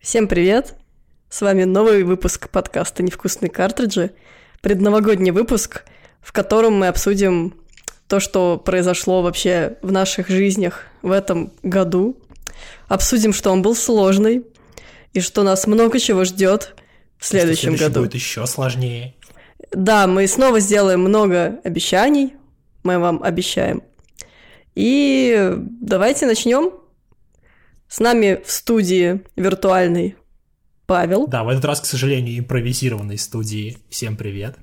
Всем привет! С вами новый выпуск подкаста «Невкусные картриджи», предновогодний выпуск, в котором мы обсудим то, что произошло вообще в наших жизнях в этом году. Обсудим, что он был сложный, и что нас много чего ждет в следующем году. будет еще сложнее. Да, мы снова сделаем много обещаний, мы вам обещаем. И давайте начнем. С нами в студии виртуальной Павел. Да, в этот раз, к сожалению, импровизированной студии. Всем привет.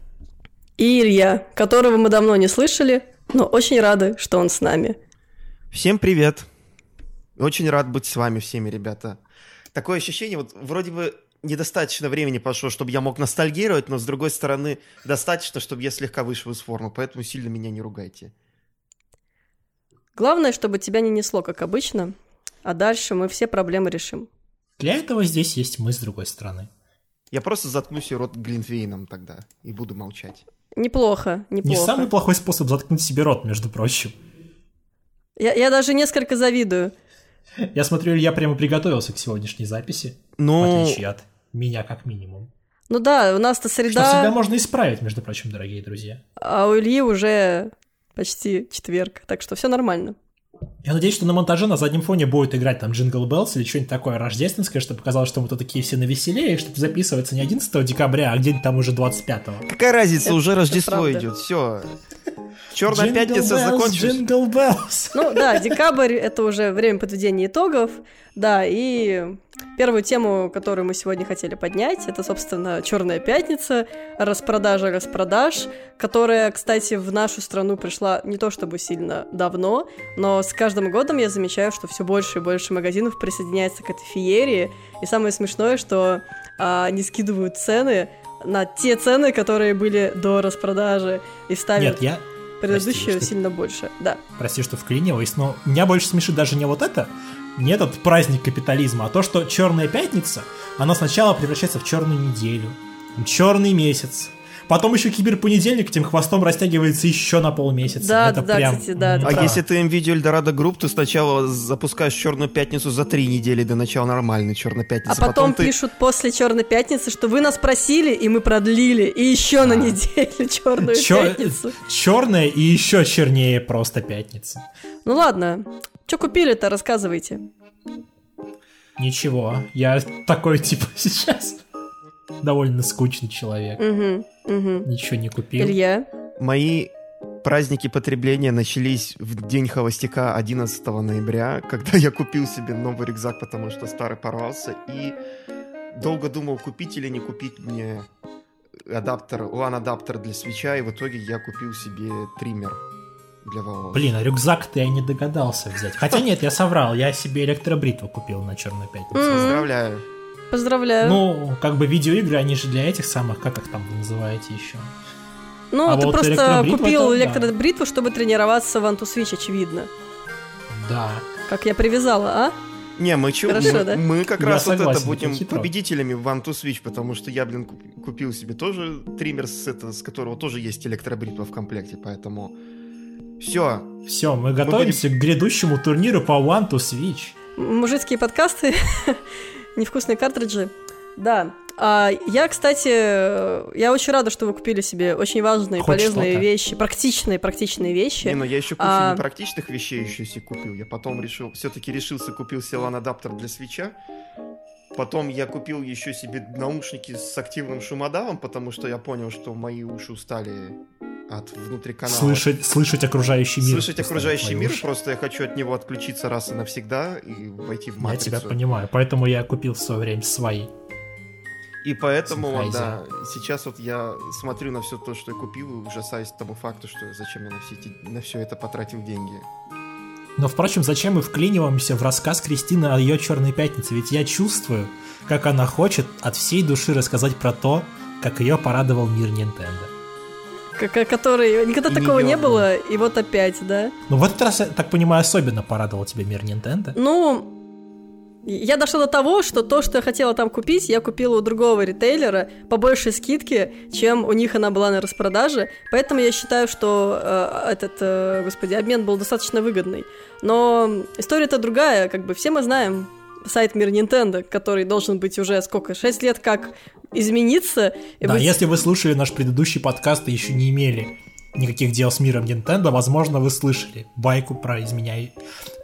И Илья, которого мы давно не слышали, но очень рады, что он с нами. Всем привет. Очень рад быть с вами всеми, ребята. Такое ощущение, вот вроде бы недостаточно времени прошло, чтобы я мог ностальгировать, но с другой стороны, достаточно, чтобы я слегка вышел из формы, поэтому сильно меня не ругайте. Главное, чтобы тебя не несло, как обычно, а дальше мы все проблемы решим. Для этого здесь есть мы с другой стороны. Я просто заткнусь рот Глинтвейном тогда и буду молчать. Неплохо, неплохо. Не самый плохой способ заткнуть себе рот, между прочим. Я, я даже несколько завидую. Я смотрю, Илья прямо приготовился к сегодняшней записи. Ну... В отличие от меня, как минимум. Ну да, у нас-то среда... Что всегда можно исправить, между прочим, дорогие друзья. А у Ильи уже почти четверг, так что все нормально. Я надеюсь, что на монтаже на заднем фоне будет играть там Jingle Bells или что-нибудь такое рождественское, чтобы показалось, что мы тут такие все навеселее, и чтобы записываться не 11 декабря, а где-нибудь там уже 25-го. Какая разница, Это- уже это Рождество идет, все. Черная Jingle пятница закончилась. Jingle bells. Ну да, декабрь — это уже время подведения итогов, да, и первую тему, которую мы сегодня хотели поднять, это, собственно, Черная пятница, распродажа распродаж, которая, кстати, в нашу страну пришла не то чтобы сильно давно, но с каждым годом я замечаю, что все больше и больше магазинов присоединяется к этой феерии, и самое смешное, что а, они скидывают цены на те цены, которые были до распродажи, и ставят Нет, я, предыдущую прости, что- сильно больше, да. прости, что вклиниваюсь, но меня больше смешит даже не вот это, не этот праздник капитализма, а то, что Черная пятница, она сначала превращается в черную неделю, черный месяц, потом еще киберпонедельник этим хвостом растягивается еще на полмесяца. Да, это да, прям... кстати, да, А правда. если ты М.Видео Эльдорадо Групп, ты сначала запускаешь Черную пятницу за три недели до начала нормальной Черной А пятницы. потом, ты... пишут после Черной пятницы, что вы нас просили, и мы продлили, и еще на Да. неделю Черную Чё- пятницу. Черная и еще чернее просто пятница. Ну ладно, что купили-то, рассказывайте. Ничего, я такой типа сейчас довольно скучный человек. Угу, угу. Ничего не купил. Илья, Мои праздники потребления начались в день холостяка 11 ноября, когда я купил себе новый рюкзак, потому что старый порвался, и долго думал, купить или не купить мне адаптер, LAN-адаптер для свеча, и в итоге я купил себе триммер для волос. Блин, а рюкзак-то я не догадался взять. Хотя нет, я соврал, я себе электробритву купил на Черную пятницу. Поздравляю. поздравляю. Ну, как бы видеоигры, они же для этих самых, как их там вы называете еще? Ну, а ты вот просто электробритва купил это да. электробритву, чтобы тренироваться в Антусвич, очевидно. Да. Как я привязала, а? Не, мы, чё- Хорошо, мы, да? мы как Я раз вот согласен, это это будем хитро. победителями в One to Switch, потому что я, блин, куп- купил себе тоже триммер, с, это, с которого тоже есть электробритва в комплекте, поэтому все. Все, мы готовимся к грядущему турниру по One to Switch. Мужицкие подкасты, невкусные картриджи. Да. А я, кстати, э, я очень рада, что вы купили себе очень важные, Хоть полезные что-то. вещи, практичные, практичные вещи. Не, ну я еще кучу А- непрактичных вещей еще себе купил. Я потом решил, все-таки решился, купил себе LAN-адаптер для свеча. Потом я купил еще себе наушники с активным шумодавом, потому что я понял, что мои уши устали от внутриканала. Слышать, слышать окружающий мир. Слышать окружающий мир, уши. просто я хочу от него отключиться раз и навсегда и войти в Я матрицу. тебя понимаю, поэтому я купил в свое время свои. И поэтому, Sennheiser. да, сейчас вот я смотрю на все то, что я купил, и ужасаюсь тому факту, что зачем я на все, эти, на все это потратил деньги. Но, впрочем, зачем мы вклиниваемся в рассказ Кристины о ее Черной Пятнице? Ведь я чувствую, как она хочет от всей души рассказать про то, как ее порадовал мир Nintendo. Который никогда И такого не было, и вот опять, да? Ну, в этот раз, я так понимаю, особенно порадовал тебя мир Nintendo. Ну, Я дошла до того, что то, что я хотела там купить, я купила у другого ритейлера по большей скидке, чем у них она была на распродаже. Поэтому я считаю, что э, этот, э, господи, обмен был достаточно выгодный. Но история-то другая, как бы все мы знаем сайт Мир Nintendo, который должен быть уже сколько, 6 лет как измениться. Да, быть... если вы слушали наш предыдущий подкаст и еще не имели никаких дел с миром Nintendo, возможно, вы слышали байку про изменяй...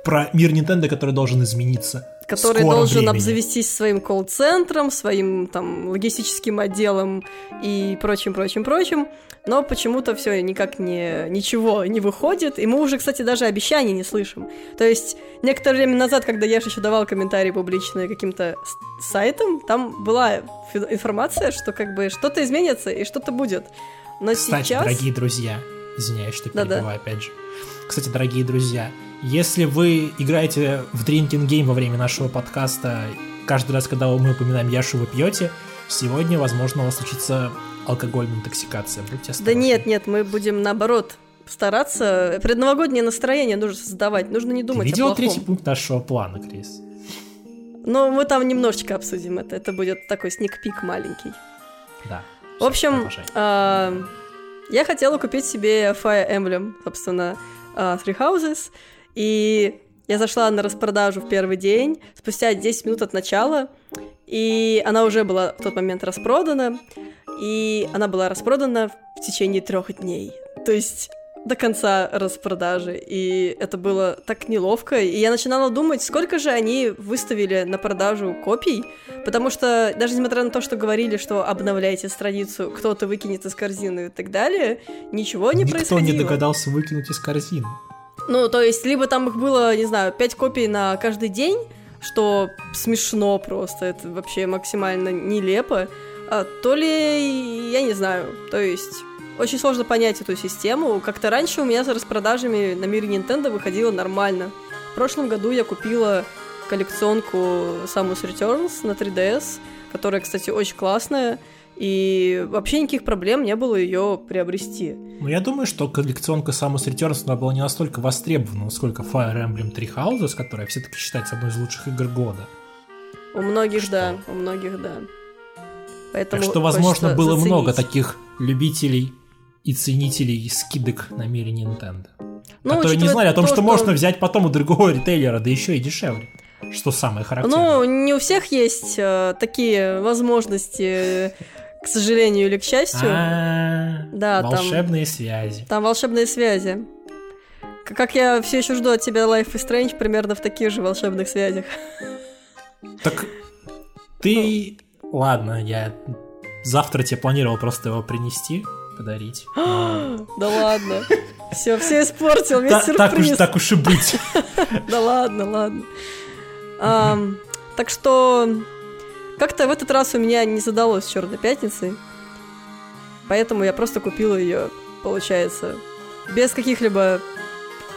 про мир Nintendo, который должен измениться. Который должен времени. обзавестись своим колл-центром, своим там логистическим отделом и прочим, прочим, прочим. Но почему-то все никак не ничего не выходит. И мы уже, кстати, даже обещаний не слышим. То есть некоторое время назад, когда я еще давал комментарии публичные каким-то сайтам, там была информация, что как бы что-то изменится и что-то будет. Но Кстати, сейчас... дорогие друзья, извиняюсь, что перебиваю Да-да. опять же. Кстати, дорогие друзья, если вы играете в Drinking Game во время нашего подкаста, каждый раз, когда мы упоминаем Яшу, вы пьете, сегодня, возможно, у вас случится алкогольная интоксикация. Будьте осторожны. Да нет, нет, мы будем наоборот стараться. Предновогоднее настроение нужно создавать, нужно не думать Ты видел о плохом. третий пункт нашего плана, Крис? Ну, мы там немножечко обсудим это. Это будет такой сникпик маленький. Да. В общем, э, я хотела купить себе Fire Emblem, собственно, э, Three Houses, и я зашла на распродажу в первый день, спустя 10 минут от начала, и она уже была в тот момент распродана, и она была распродана в течение трех дней. То есть до конца распродажи, и это было так неловко, и я начинала думать, сколько же они выставили на продажу копий, потому что даже несмотря на то, что говорили, что обновляйте страницу, кто-то выкинет из корзины и так далее, ничего не Никто происходило. Никто не догадался выкинуть из корзины. Ну, то есть, либо там их было, не знаю, 5 копий на каждый день, что смешно просто, это вообще максимально нелепо, а, то ли, я не знаю, то есть очень сложно понять эту систему. Как-то раньше у меня с распродажами на мире Nintendo выходило нормально. В прошлом году я купила коллекционку Samus Returns на 3DS, которая, кстати, очень классная. И вообще никаких проблем не было ее приобрести. Ну, я думаю, что коллекционка Samus Returns она была не настолько востребована, насколько Fire Emblem Three Houses, которая все-таки считается одной из лучших игр года. У многих, что? да, у многих, да. Поэтому так что, возможно, было заценить. много таких любителей и ценителей скидок на мире Nintendo. Ну, которые не знали о том, то, что, что можно взять потом у другого ритейлера, да еще и дешевле. Что самое характерное. Ну, не у всех есть э, такие возможности, к сожалению или к счастью. А-а-а, да, волшебные там, связи. Там волшебные связи. Как я все еще жду от тебя Life is Strange примерно в таких же волшебных связях. Так ты... Ну. Ладно, я завтра тебе планировал просто его принести подарить. Да ладно. Все, все испортил, весь сюрприз. Так уж, так уж и быть. Да ладно, ладно. Так что как-то в этот раз у меня не задалось Черной пятницы. Поэтому я просто купила ее, получается, без каких-либо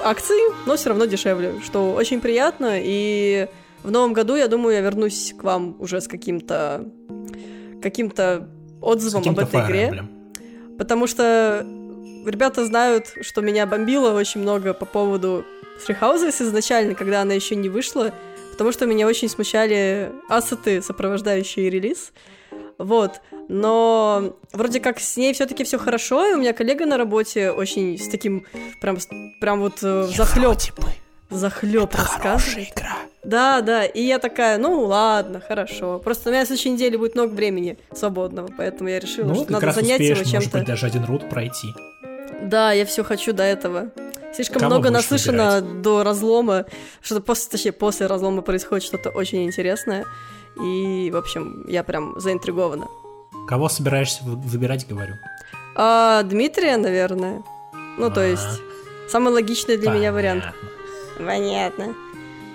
акций, но все равно дешевле, что очень приятно. И в новом году, я думаю, я вернусь к вам уже с каким-то каким-то отзывом об этой игре. Emblem. Потому что ребята знают, что меня бомбило очень много по поводу Houses изначально, когда она еще не вышла, потому что меня очень смущали ассеты, сопровождающие релиз. Вот. Но вроде как с ней все-таки все хорошо, и у меня коллега на работе очень с таким прям, прям вот э, захлеб. Захлеб рассказывает. игра. Да, да, и я такая, ну ладно, хорошо. Просто у меня в следующей неделе будет много времени свободного, поэтому я решила, ну, что надо занять его чем-то. Может быть, даже один рут пройти. Да, я все хочу до этого. Слишком Кого много наслышано выбирать? до разлома, что после, точнее, после разлома происходит что-то очень интересное. И, в общем, я прям заинтригована. Кого собираешься выбирать, говорю? А, Дмитрия, наверное. Ну, А-а-а. то есть, самый логичный для Понятно. меня вариант. Понятно.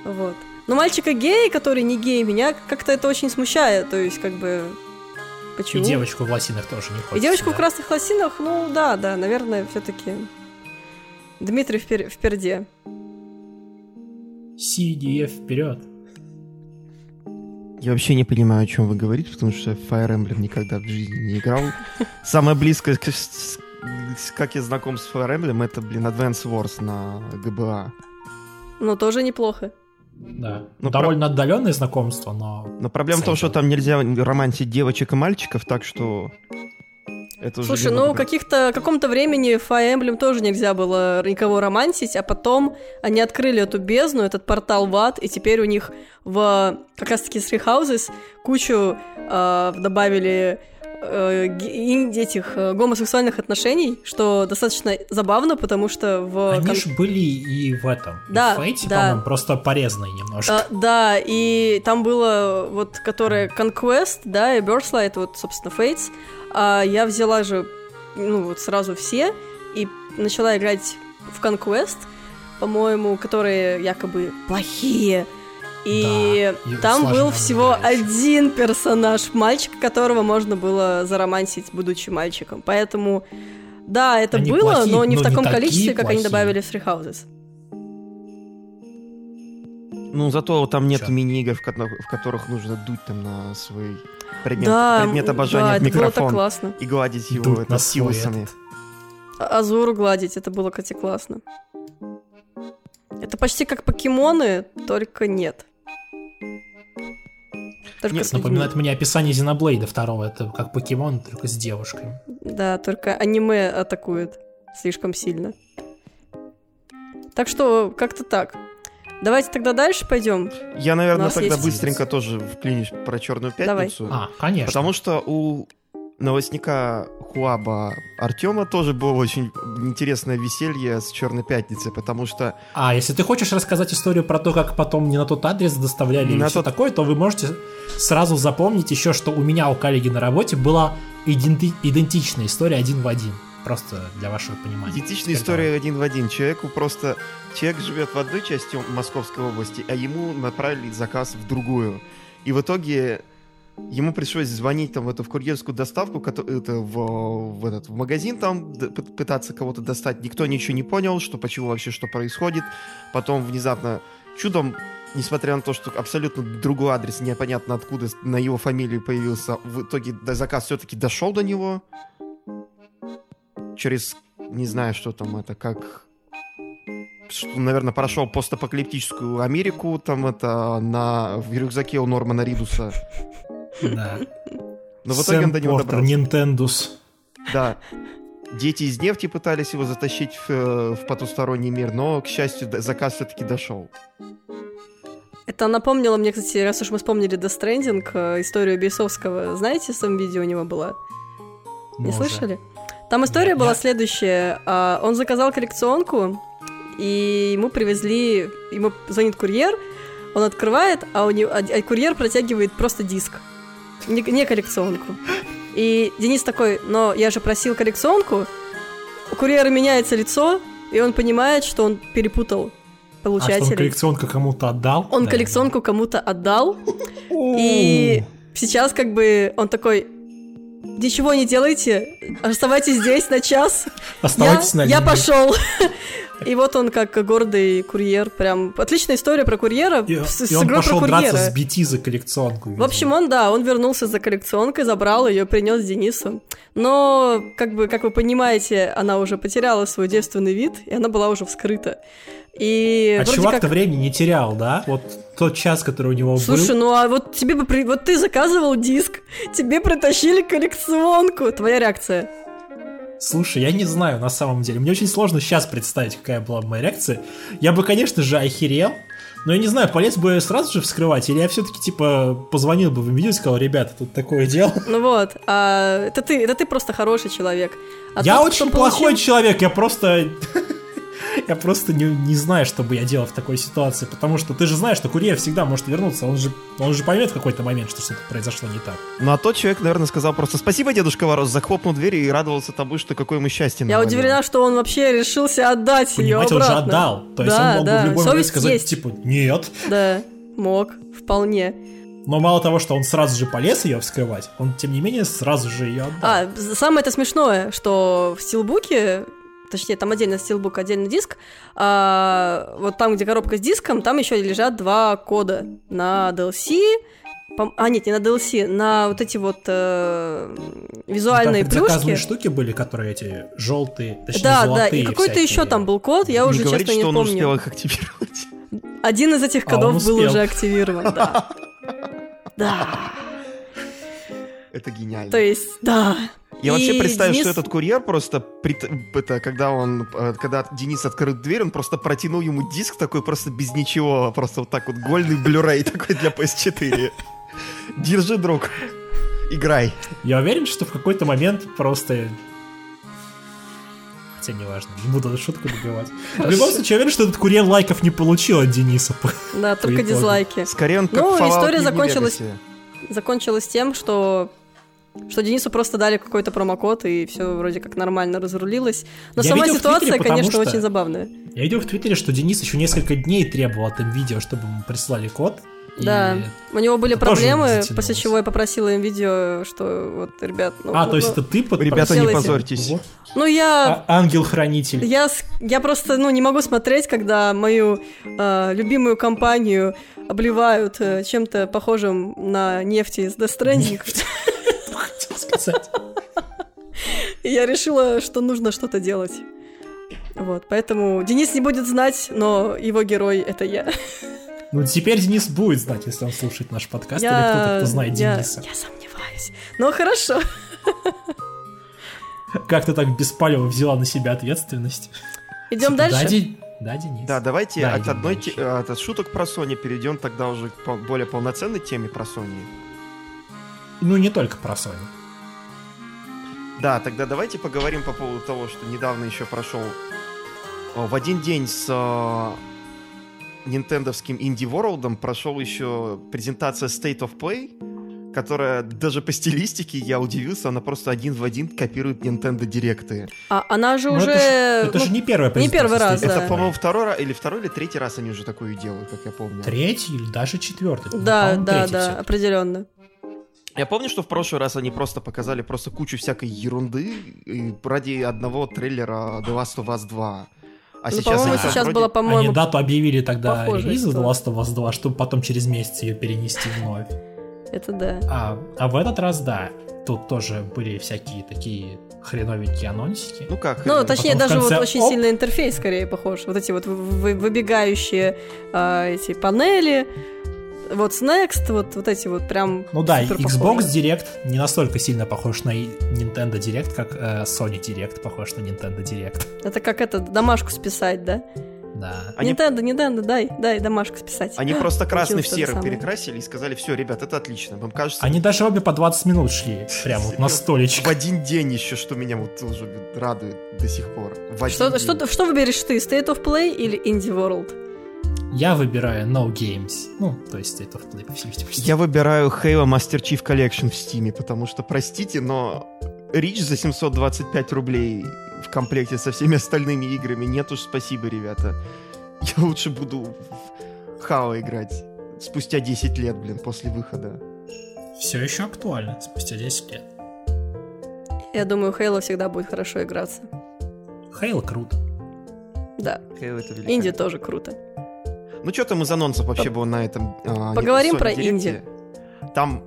Вот. Но мальчика гея, который не гей, меня как-то это очень смущает. То есть, как бы... Почему? И девочку в лосинах тоже не хочется. И девочку да. в красных лосинах, ну да, да, наверное, все-таки Дмитрий впер... впереди. Сидия вперед. Я вообще не понимаю, о чем вы говорите, потому что Fire Emblem никогда в жизни не играл. Самое близкое, как я знаком с Fire Emblem, это, блин, Advance Wars на ГБА. Ну, тоже неплохо. Да. Ну, Довольно отдаленное знакомство, но... Но проблема в том, что там нельзя романтить девочек и мальчиков, так что... Это уже Слушай, немного- ну каких-то каком-то времени Fire Emblem тоже нельзя было никого романтить, а потом они открыли эту бездну, этот портал в ад, и теперь у них в как раз-таки Three Houses кучу э, добавили э, этих э, гомосексуальных отношений, что достаточно забавно, потому что в... Они кон- же были и в этом. и Да, в Фейте, да. по-моему, просто порезанные немножко. А, да, и там было вот, которое Conquest, да, и Birthlight, вот, собственно, Fates. А я взяла же, ну, вот сразу все, и начала играть в Conquest, по-моему, которые якобы плохие. И Да, там был всего играть. один персонаж, мальчик, которого можно было заромансить, будучи мальчиком. Поэтому, да, это Они было, плохие, но не в но не таком такие количестве, как они добавили в Three Houses. Ну, зато там нет мини-игр, в, ко- в которых нужно дуть там на свой предмет, да, предмет да, обожания в это было так микрофон классно. и гладить его Дуть это, этот. А- Азуру гладить, это было, кстати, классно. Это почти как покемоны, только нет. Только Нет. Напоминает мне описание Зеноблейда второго. Это как покемон, только с девушкой. Да, только аниме атакует слишком сильно. Так что, как-то так. Давайте тогда дальше пойдем. Я, наверное, тогда есть- быстренько тоже вклинюсь про Черную Давай. пятницу. А, конечно. Потому что у новостника Хуаба Артема тоже было очень интересное веселье с Черной пятницей, потому что А, если ты хочешь рассказать историю про то, как потом не на тот адрес доставляли на все тот- такое, то вы можете сразу запомнить еще, что у меня, у коллеги на работе была иденти- идентичная история один в один. Просто для вашего понимания. идентичная Теперь история один в один. Человеку просто... Человек живет в одной части Московской области, а ему направили заказ в другую. И в итоге ему пришлось звонить там в эту в курьерскую доставку, это, в, в этот в магазин там пытаться кого-то достать. Никто ничего не понял, что почему вообще что происходит. Потом внезапно чудом, несмотря на то, что абсолютно другой адрес, непонятно откуда на его фамилию появился, в итоге заказ все-таки дошел до него через, не знаю, что там это, как что, наверное, прошел постапокалиптическую Америку, там это на в рюкзаке у Нормана Ридуса. Да. Но в итоге он до него Портер, добрался. Нинтендус. Да. Дети из нефти пытались его затащить в, э, в потусторонний мир, но, к счастью, заказ все-таки дошел. Это напомнило мне, кстати, раз уж мы вспомнили Death Stranding, э, историю Бейсовского. Знаете, сам видео у него была? Не Может. слышали? Там история Нет, была следующая. А, Он заказал коллекционку, и ему привезли... Ему звонит курьер, он открывает, а, у него, а, а курьер протягивает просто диск. Не, не коллекционку. И Денис такой, но я же просил коллекционку. У курьера меняется лицо, и он понимает, что он перепутал А что, он получателей. коллекционку кому-то отдал? Он Да, коллекционку кому-то отдал, да. и сейчас как бы он такой, ничего не делайте, оставайтесь здесь на час, Оставайтесь я, на я линии. пошел. И вот он как гордый курьер, прям отличная история про курьера, И, с, и с он пошел про драться с BT за коллекционку. В общем, он, да, он вернулся за коллекционкой, забрал ее, принес Денису. Но, как бы, как вы понимаете, она уже потеряла свой девственный вид, и она была уже вскрыта. И А чувак-то как... времени не терял, да? Вот тот час, который у него Слушай, был. ну а вот тебе бы при- вот ты заказывал диск, тебе притащили коллекционку. Твоя реакция? Слушай, я не знаю на самом деле. Мне очень сложно сейчас представить, какая была бы моя реакция. Я бы, конечно же, охерел. Но я не знаю, полез бы сразу же вскрывать, или я все-таки, типа, позвонил бы в видео и сказал, ребята, тут такое дело. Ну вот, а это ты, это ты просто хороший человек. А я тот, очень кто плохой получил- человек, я просто... Я просто не, не знаю, что бы я делал в такой ситуации, потому что ты же знаешь, что курьер всегда может вернуться, он же, он же поймет в какой-то момент, что что-то произошло не так. Ну а тот человек, наверное, сказал просто «Спасибо, Дедушка Мороз», захлопнул дверь и радовался тому, что какое ему счастье Я удивлена, что он вообще решился отдать ее Понимаете, он же обратно. отдал. То есть Да, он мог да, бы в любой момент сказать, есть. типа, нет. Да, мог, вполне. Но мало того, что он сразу же полез ее вскрывать, он, тем не менее, сразу же ее отдал. А, самое это смешное, что в стилбуке, точнее, там отдельно стилбук, отдельно диск, а, вот там, где коробка с диском, там еще лежат два кода на DLC, а, нет, не на DLC, на вот эти вот э, визуальные Там плюшки. штуки были, которые эти желтые, точнее, Да, да, и какой-то всякие. еще там был код, я не уже говорит, честно не что он помню. успел их активировать. Один из этих А кодов был успел. уже активирован, да. Да. Это гениально. То есть, да. Я вообще И представил, Денис- что этот курьер просто, это, когда он, э, когда Денис открыл дверь, он просто протянул ему диск такой просто без ничего, просто вот так вот гольный блюрей такой для PS4. Держи, друг, играй. Я уверен, что в какой-то момент просто... Хотя неважно, не буду эту шутку добивать. В любом случае, я уверен, что этот курьер лайков не получил от Дениса. Да, только дизлайки. Скорее он как Ну, история закончилась- Legacy. Закончилось тем, что что Денису просто дали какой-то промокод, и все вроде как нормально разрулилось. Но Я сама ситуация, Твиттере, конечно, что- очень забавная. Я видел в Твиттере, что Денис еще несколько дней требовал от видео, чтобы ему прислали код. И- Да, у него были это проблемы, после чего я попросила им видео, что вот, ребят... Ну, А, ну, то есть ну, это ты под... Ребята, не позорьтесь. Вот. Ну, я... А- Ангел-хранитель. Я, я просто, ну, не могу смотреть, когда мою э, любимую компанию обливают э, чем-то похожим на нефть из Death Stranding. Сказать. Я решила, что нужно что-то делать. Вот, поэтому Денис не будет знать, но его герой — это я. Ну, теперь Денис будет знать, если он слушает наш подкаст, или я... кто-то, кто знает я- Дениса. Я сомневаюсь. Ну, хорошо. Как ты так беспалево взяла на себя ответственность? Идем Типа, дальше. Да, Ден- да, Денис? Да, давайте Да, от одной те- от от шуток про Sony перейдем тогда уже к более полноценной теме про Sony. Ну, не только про Sony. Да, тогда давайте поговорим по поводу того, что недавно еще прошел о, в один день с э, нинтендовским Indie World прошел еще презентация State of Play, которая даже по стилистике, я удивился, она просто один в один копирует Nintendo Директы. А она же Ну, уже... это Это ну, же не первая не первый раз, да. Это, Play. по-моему, второй раз, или второй или третий раз они уже такое делают, как я помню. Третий или даже четвертый. Ну, Да, по-моему, да, да, всё-таки. определенно. Я помню, что в прошлый раз они просто показали просто кучу всякой ерунды и ради одного трейлера The Last of Us 2. А Ну, сейчас по-моему, они сейчас вроде- было, Они по-моему, дату объявили тогда релиза The. Last of Us 2, чтобы потом через месяц ее перенести вновь. это да. А, а в этот раз, да, тут тоже были всякие такие хреновенькие анонсики. Ну как? Ну, э, точнее, потом даже конце вот очень оп. сильно интерфейс скорее похож. Вот эти вот вы- выбегающие а, эти панели, вот с Next, вот, вот эти вот прям Ну да, Xbox похожи. Direct не настолько сильно похож на Nintendo Direct, как э, Sony Direct похож на Nintendo Direct. Это как это, домашку списать, да? Да. Они- Nintendo, Nintendo, дай, дай домашку списать. Они просто красный в серый перекрасили и сказали, все, ребят, это отлично. Вам кажется, Они даже обе по 20 минут шли, прям вот на в столечек. один день еще, что меня вот тоже радует до сих пор. В Что, что, что выберешь ты, State of Play или Indie World? Я выбираю No Games. Ну, то есть State of Play по всей видимости. Я выбираю Halo Master Chief Collection в Steam, потому что, простите, но Рич за 725 рублей в комплекте со всеми остальными играми нет уж спасибо, ребята. Я лучше буду в Halo играть спустя 10 лет, блин, после выхода. Все еще актуально, спустя 10 лет. Я думаю, Halo всегда будет хорошо играться. Хейл круто. Да, Halo это великолепно. Инди тоже круто. Ну что там из анонсов вообще было на этом а, Поговорим Sony про Direct? инди. Там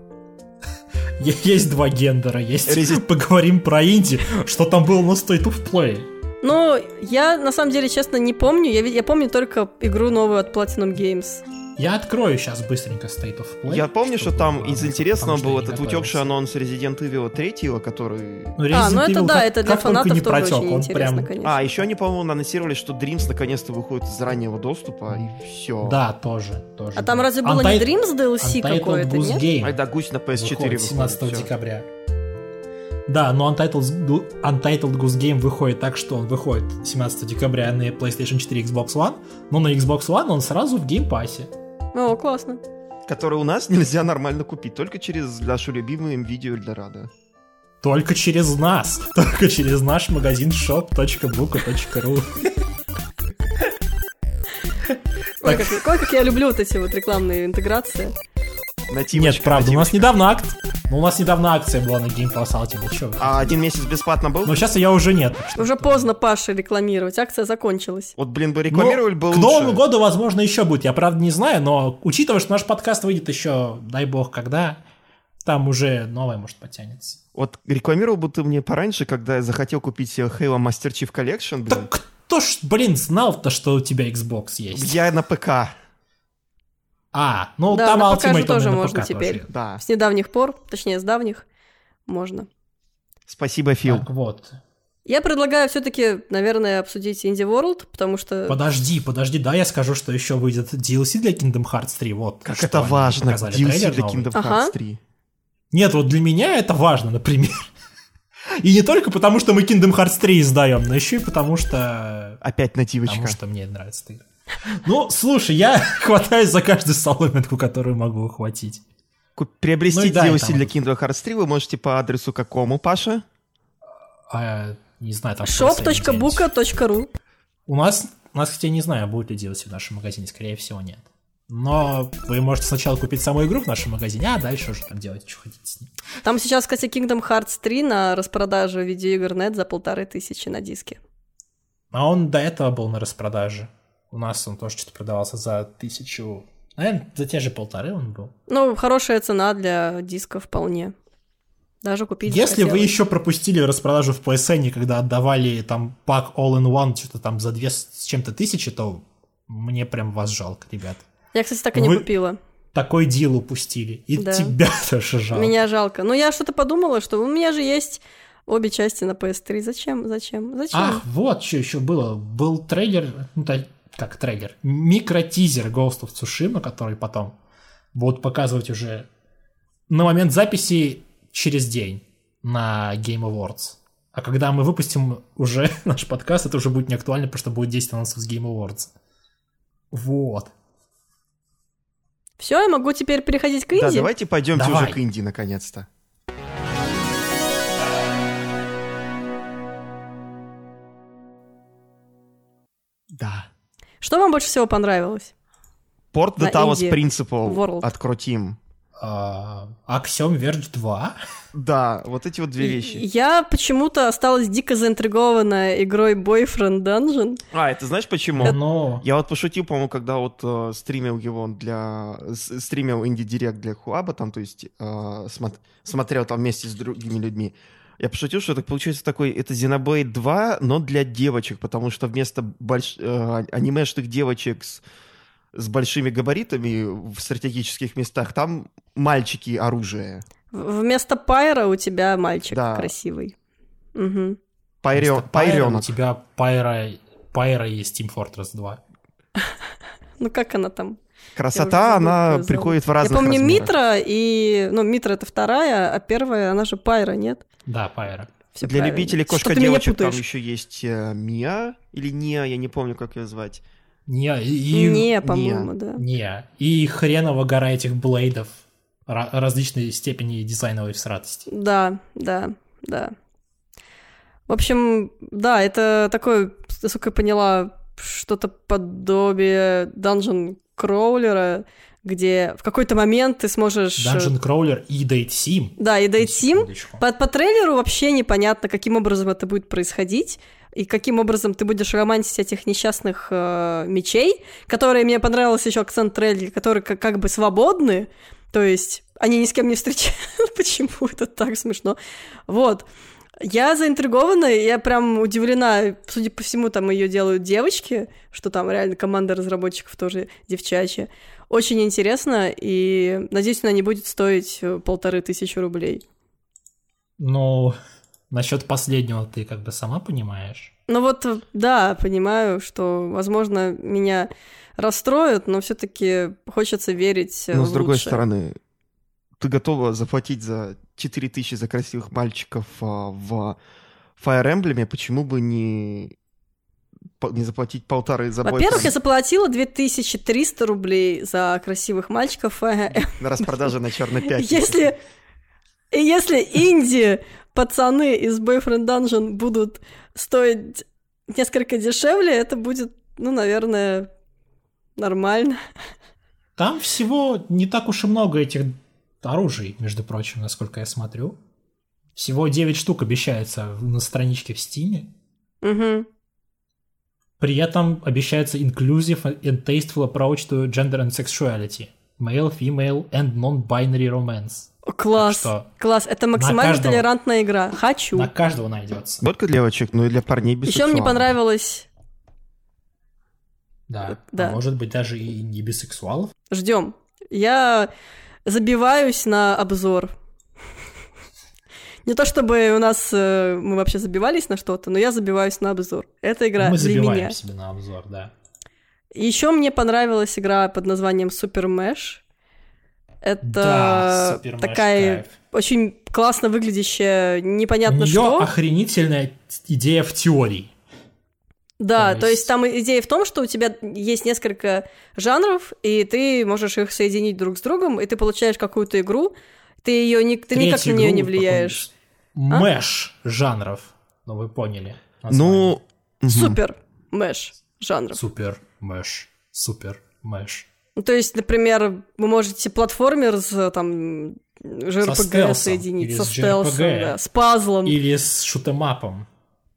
Есть два гендера, есть... Resi- Поговорим про инди, что там было на State of Play. Ну, я на самом деле, честно, не помню. Я, я помню только игру новую от Platinum Games. Я открою сейчас быстренько State of Play. Я помню, что там из интересного был этот утекший анонс Resident Evil 3, который... Ну, А, Resident ну это Evil да, как- это для фанатов не тоже протек, очень интересно, прям... конечно. А, еще они, по-моему, анонсировали, что Dreams наконец-то выходит из раннего доступа, и все. Да, тоже, тоже. а там да. разве было Untitled- не Dreams DLC какое-то, нет? Game Ай да, гусь на PS4 выходит выходит. 17 всё. декабря. Да, но Untitled, Untitled Goose Game выходит так, что он выходит 17 декабря на PlayStation 4 и Xbox One, но на Xbox One он сразу в Game Pass е. О, классно. Который у нас нельзя нормально купить, только через нашу любимую видео Эльдорадо. Только через нас. Только через наш магазин shop.buka.ru Ой, как, ой, как я люблю вот эти вот рекламные интеграции. Нативочка, Нет, правда, у нас недавно акт... Ну, у нас недавно акция была на Game Pass Ultimate, чё. А один месяц бесплатно был? Но сейчас я уже нет. Уже поздно Паше рекламировать, акция закончилась. Вот, блин, бы рекламировали бы Ну, К лучше. Новому году, возможно, еще будет. Я, правда, не знаю, но учитывая, что наш подкаст выйдет еще, дай бог, когда, там уже новое, может, потянется. Вот рекламировал бы ты мне пораньше, когда я захотел купить Halo Master Chief Collection, блин. Так кто ж, блин, знал-то, что у тебя Xbox есть? Я на ПК. А, ну Да, там на ПК же Ultimate тоже на можно ПК теперь. тоже. Да. С недавних пор, точнее, с давних, можно. Спасибо, Фил. Так вот. Я предлагаю все-таки, наверное, обсудить Indie World, потому что... Подожди, подожди, да, я скажу, что еще выйдет DLC для Kingdom Hearts 3. Вот. Как это важно, DLC для новый. Kingdom Ага. Hearts 3. Нет, вот для меня это важно, например. И не только потому, что мы Kingdom Hearts 3 издаем, но еще и потому, что... Опять нативочка. Потому что мне нравится ты. Ну, слушай, я хватаюсь за каждую соломинку, которую могу ухватить. Приобрести Ну да, DLC для. Kingdom Hearts 3 вы можете по адресу какому, Паша? А, не знаю, там... shop.buka.ru У нас, у нас, кстати, я не знаю, будет ли DLC в нашем магазине, скорее всего, нет. Но вы можете сначала купить саму игру в нашем магазине, а дальше уже там делать, что хотите с ней. Там сейчас, кстати, Kingdom Hearts 3 на распродаже видеоигр нет за полторы тысячи на диске. А он до этого был на распродаже. У нас он тоже что-то продавался за тысячу... Наверное, за те же полторы он был. Ну, хорошая цена для диска вполне. Даже купить Если вы захотелось. еще пропустили распродажу в PSN, когда отдавали там пак All-in-One что-то там за две с чем-то тысячи, то мне прям вас жалко, ребят. Я, кстати, так и не Вы- купила. Такой дил упустили. И Да. тебя тоже жалко. Меня жалко. Но я что-то подумала, что у меня же есть обе части на PS3. Зачем? Зачем? Зачем? Ах, вот что еще было. Был трейлер, ну, как трейлер, микротизер Ghost of Tsushima, который потом будут показывать уже на момент записи через день на Game Awards. А когда мы выпустим уже наш подкаст, это уже будет не актуально, потому что будет 10 анонсов с Game Awards. Вот. Все, я могу теперь переходить к Да, инди? давайте пойдемте Давай. уже к Инди, наконец-то. Да. Что вам больше всего понравилось? Порт The Talos Principle World. от Крутим. А, Axiom Verge 2. Да, вот эти вот две вещи. Я почему-то осталась дико заинтригована игрой Boyfriend Dungeon. А, это знаешь почему? Но Я вот пошутил, по-моему, когда вот э, стримил его для... с- стримил Инди Директ для Хуаба, там, то есть э, смо- смотрел там вместе с другими людьми. Я пошутил, что это получается такой, это Xenoblade 2, но для девочек, потому что вместо больш... э, анимешных девочек с, с большими габаритами в стратегических местах, там мальчики оружие. Вместо Пайра у тебя мальчик Да. красивый. Мгм. Пайрё- Пайрёнок. У тебя Пайра, Пайра есть Team Fortress 2. Ну как она там? Красота, Я она приходит в Я разных помню размерах. Митра и... Ну, Митра это вторая, а первая, она же Пайра, нет? Да, Пайра. Всё Для правильно. любителей кошка-девочек там еще есть э, Мия или Ния, я не помню, как ее звать. Не, и, Не, по-моему, не. да. не. И хреново гора этих блейдов ра- различной степени дизайновой всратости. Да, да, да. В общем, да, это такое, насколько я поняла, что-то подобие данжен кроулера, где в какой-то момент ты сможешь... э, Dungeon Crawler и Date Sim. Да, и Date Sim. По, по трейлеру вообще непонятно, каким образом это будет происходить, и каким образом ты будешь романтить этих несчастных э, мечей, которые мне понравился еще акцент трейлера, которые как, как бы свободны, то есть они ни с кем не встречаются. Почему это так смешно? Вот. Я заинтригована, я прям удивлена. Судя по всему, там ее делают девочки, что там реально команда разработчиков тоже девчачья. Очень интересно, и надеюсь, она не будет стоить э, полторы тысячи рублей. Ну, насчет последнего ты как бы сама понимаешь. Ну вот, э, да, понимаю, что, возможно, меня расстроят, но все-таки хочется верить э, Но в с другой лучшее. стороны, ты готова заплатить за 4000 за красивых мальчиков а, в Fire Emblem, почему бы не, не заплатить полторы за Во-первых, я заплатила 2300 рублей за красивых мальчиков. э, на распродаже на черной пятнице? Если, если инди пацаны из Boyfriend Dungeon будут стоить несколько дешевле, это будет, ну, наверное, нормально. Там всего не так уж и много этих оружий, между прочим, насколько я смотрю. Всего 9 штук обещается на страничке в Стиме. Мгм. При этом обещается inclusive and tasteful approach to gender and sexuality. Male, female and non-binary romance. Класс, что класс. Это максимально каждого- толерантная игра. Хочу. На каждого найдется. Только для девочек, но и для парней без Еще мне понравилось... Да. Да. А может быть, даже и не бисексуалов. Ждем. Я забиваюсь на обзор. Не то чтобы у нас э, мы вообще забивались на что-то, но я забиваюсь на обзор. Эта игра Мы для меня. себе на обзор, да. Еще мне понравилась игра под названием Super Mesh. Это да, Super Mesh такая кайф. очень классно выглядящая, непонятно У нее что. охренительная идея в теории. Да, То то есть есть- там идея в том, что у тебя есть несколько жанров, и ты можешь их соединить друг с другом, и ты получаешь какую-то игру, ты ее не, ты никак на нее не влияешь. каком- Мэш жанров. Ну, вы поняли. Ну, мгм. Супер мэш жанров. Супер мэш. Супер мэш. Ну, то есть, например, вы можете платформер с там JRPG стелсом соединить, или со стелсом, JRPG. да, с пазлом. Или с шутемапом.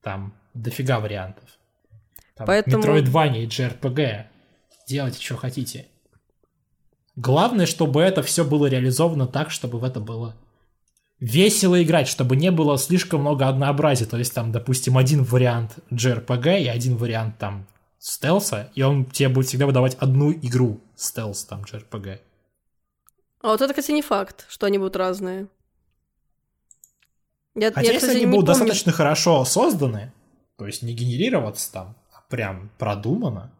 Там дофига вариантов. Там Поэтому- Metroidvania и JRPG. Делайте, что хотите. Главное, чтобы это все было реализовано так, чтобы в это было весело играть, чтобы не было слишком много однообразия. То есть там, допустим, один вариант JRPG и один вариант там стелса, и он тебе будет всегда выдавать одну игру стелс там JRPG. А вот это, кстати, не факт, что они будут разные. Я, Хотя я, если кстати, они не будут помню. достаточно хорошо созданы, то есть не генерироваться там, прям продумано,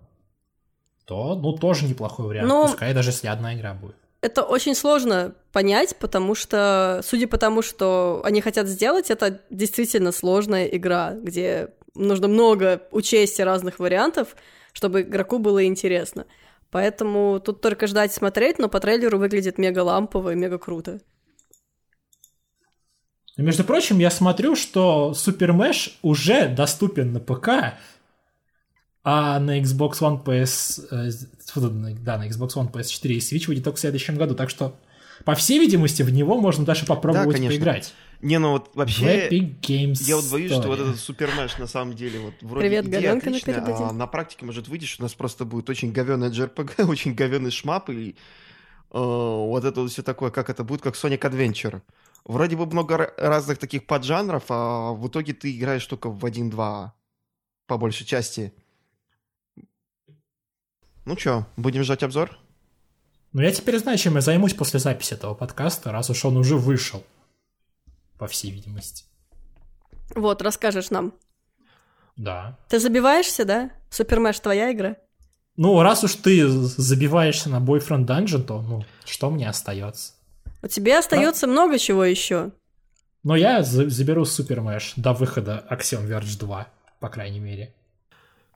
то, ну, тоже неплохой вариант. Ну, Пускай даже если одна игра будет. Это очень сложно понять, потому что, судя по тому, что они хотят сделать, это действительно сложная игра, где нужно много учесть разных вариантов, чтобы игроку было интересно. Поэтому тут только ждать смотреть, но по трейлеру выглядит мега лампово и мега круто. И, между прочим, я смотрю, что Super Mesh уже доступен на ПК, а на Xbox One PS... э, да, на Xbox One PS4 и Switch выйдет только в следующем году. Так что, по всей видимости, в него можно даже попробовать конечно. поиграть. Не, ну вот вообще... Epic Games Я вот боюсь, что вот этот Супер Мэш на самом деле вот вроде Привет, идея отличная, а на практике может выйти, что у нас просто будет очень говёный JRPG, очень говёный шмап и э, вот это вот все такое, как это будет, как Sonic Adventure. Вроде бы много ра- разных таких поджанров, а в итоге ты играешь только в один-два по большей части. Ну чё, будем ждать обзор? Ну, я теперь знаю, чем я займусь после записи этого подкаста, раз уж он уже вышел. По всей видимости. Вот, расскажешь нам. Да. Ты забиваешься, да? Супер Мэш твоя игра? Ну, раз уж ты забиваешься на Boyfriend Dungeon, то, ну, что мне остается? У тебя остается много чего еще. Но я за- заберу Mesh до выхода Axiom Verge 2, по крайней мере.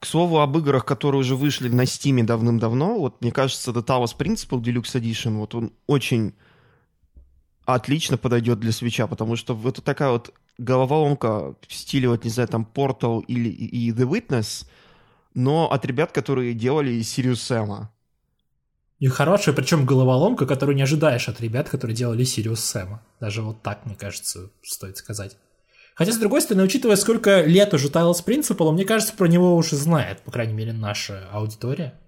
К слову об играх, которые уже вышли на Стиме давным-давно, вот мне кажется, The Talos Principle Deluxe Edition, вот он очень отлично подойдет для свеча, потому что это такая вот головоломка в стиле, вот не знаю, там Portal или и The Witness, но от ребят, которые делали Sirius Сэма. И хорошая, причем головоломка, которую не ожидаешь от ребят, которые делали Сириус Сэма. Даже вот так, мне кажется, стоит сказать. Хотя, с другой стороны, учитывая, сколько лет уже Talos Principle, мне кажется, про него уже знает, по крайней мере, наша аудитория.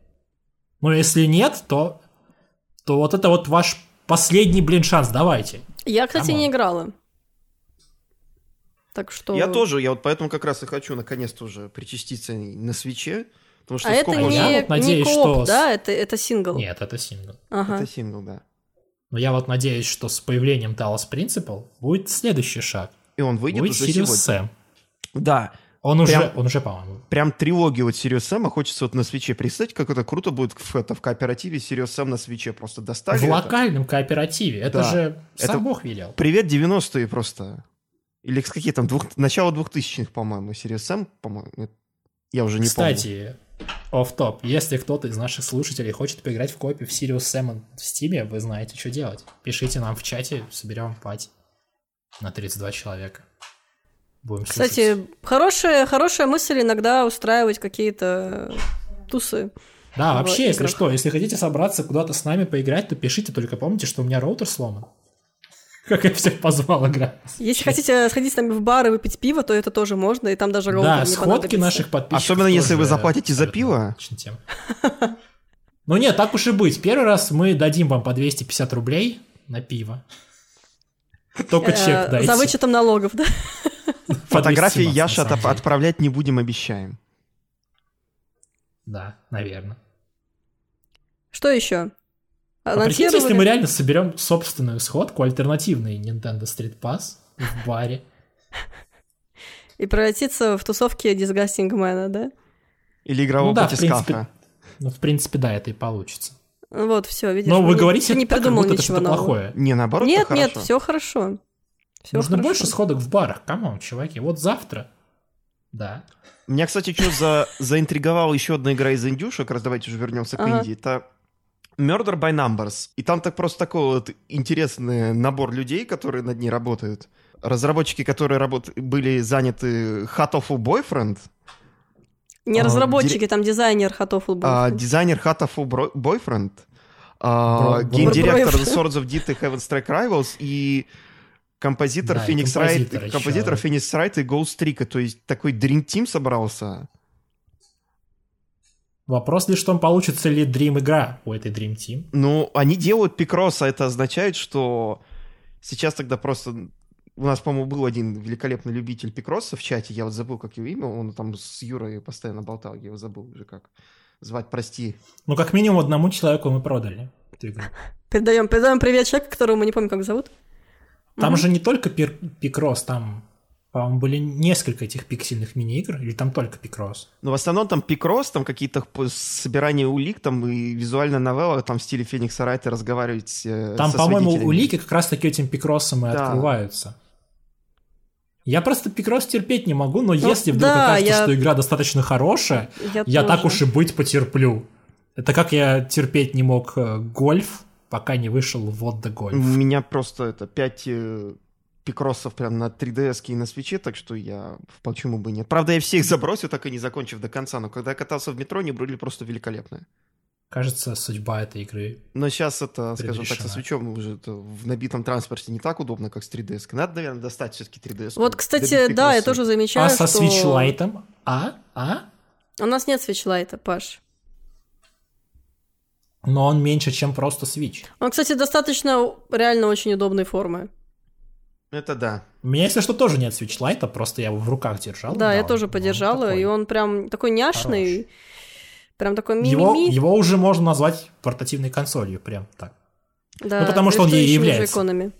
Но если нет, то, то вот это вот ваш последний, блин, шанс, давайте. Я, кстати, Come on. не играла. Так что... Я тоже, я вот поэтому как раз и хочу наконец-то уже причаститься на Switch е, потому что А это сколько не- Я вот надеюсь, не кооп, что да? Это, это сингл. Нет, это сингл. Ага. Это сингл, да. Но я вот надеюсь, что с появлением Talos Principle будет следующий шаг. И он выйдет Будет уже Serious сегодня. Сэм. Да, Он уже, Прям- он уже, по-моему. прям трилогию вот Serious Sam а хочется вот на Switch е. Представьте, как это круто будет в, это, в кооперативе Serious Sam на Switch е. Просто достали В это. локальном кооперативе. Это Да. же сам Это- Бог велел. Привет 90-е просто. Или с какие там, двух... начало 2000-х, по-моему, Serious Sam, по-моему. Я уже не помню. Кстати, off top если кто-то из наших слушателей хочет поиграть в кооп в Sirius Sam в Steam е, вы знаете, что делать. Пишите нам в чате, соберем пати на 32 человека. Будем слушать. Кстати, хорошая, хорошая мысль иногда устраивать какие-то тусы. да, вообще, если что, если хотите собраться куда-то с нами поиграть, то пишите, только помните, что у меня роутер сломан. Как я всех позвал играть. Если хотите сходить с нами в бар и выпить пиво, то это тоже можно, и там даже роутер Да, не сходки наших подписчиков Особенно, если вы заплатите за пиво. Ну нет, так уж и быть. Первый раз мы дадим вам по 250 рублей на пиво. Только Э, чек дайте. За вычетом налогов, да? Фотографии 217, Яши отправлять не будем, обещаем. Да, наверное. Что еще? А прикиньте, если мы реально соберем собственную сходку, альтернативный Nintendo Street Pass в баре. И превратиться в тусовки Disgusting Man, да? Или игрового ну, да, батискафа. в принципе, ну, в принципе, да, это и получится. Вот, все, видишь. Но вы не- говорите, ты не это так, как придумал будто это ничего нового. плохое. Не, наоборот, Нет, это нет, хорошо. все хорошо. Все Нужно больше сходок в барах. Come on, чуваки. Вот завтра. Да. Меня, кстати, что за, заинтриговала еще одна игра из индюшек, раз давайте уже вернемся к Ага. инди. Это Murder by Numbers. И там так просто такой вот интересный набор людей, которые над ней работают. Разработчики, которые работ... были заняты Hatoful Boyfriend, Не А, разработчики, там дизайнер Hatoful а, был. дизайнер Bro- Boyfriend, а, геймдиректор The Swords of Death и Heaven's Strike Rivals и композитор Да, Phoenix композитор Wright, еще. композитор Phoenix Wright и Ghost Trick. То есть такой Dream Team собрался. Вопрос лишь в том, получится ли Dream игра у этой Dream Team. Ну, они делают пикрос, а это означает, что сейчас тогда просто... У нас, по-моему, был один великолепный любитель пикроса в чате, я вот забыл, как его имя, он там с Юрой постоянно болтал, я его забыл уже как звать, прости. Ну, как минимум, одному человеку мы продали эту игру. Передаем, передаем привет человеку, которого мы не помним, как зовут. Там Мгм. же не только пир- пикрос, там, по-моему, были несколько этих пиксельных мини-игр, или там только пикрос? Но в основном там пикрос, там какие-то собирания улик, там и визуальная новелла, там в стиле Феникса Райта разговаривать э, Там, по-моему, улики как раз-таки этим пикросом и Да. открываются. Я просто пикрос терпеть не могу, но Ну, если вдруг да, окажется, я- что игра достаточно хорошая, Я, я так уж и быть потерплю. Это как я терпеть не мог э, гольф, пока не вышел вот У гольф. меня просто это 5 пикросов прям на 3DS и на свече, так что я почему бы и нет. Правда, я всех забросил, так и не закончив до конца, но когда я катался в метро, они были просто великолепные. Кажется, судьба этой игры. Но сейчас это, скажем так, со свечом уже в набитом транспорте не так удобно, как с 3DS. Надо, наверное, достать все-таки 3DS. Вот, кстати, да, я тоже замечаю, А со что... свитчлайтом? А? А? У нас нет свичлайта, Паш. Но он меньше, чем просто свич. Он, кстати, достаточно реально очень удобной формы. Это да. У меня, если что, тоже нет свичлайта, просто я его в руках держал. да, я он- тоже он подержала, такой. и он прям такой няшный, прям такой Его, ми-ми-ми. его уже можно назвать портативной консолью, прям так. Да, ну, потому что он ей является. джойконами.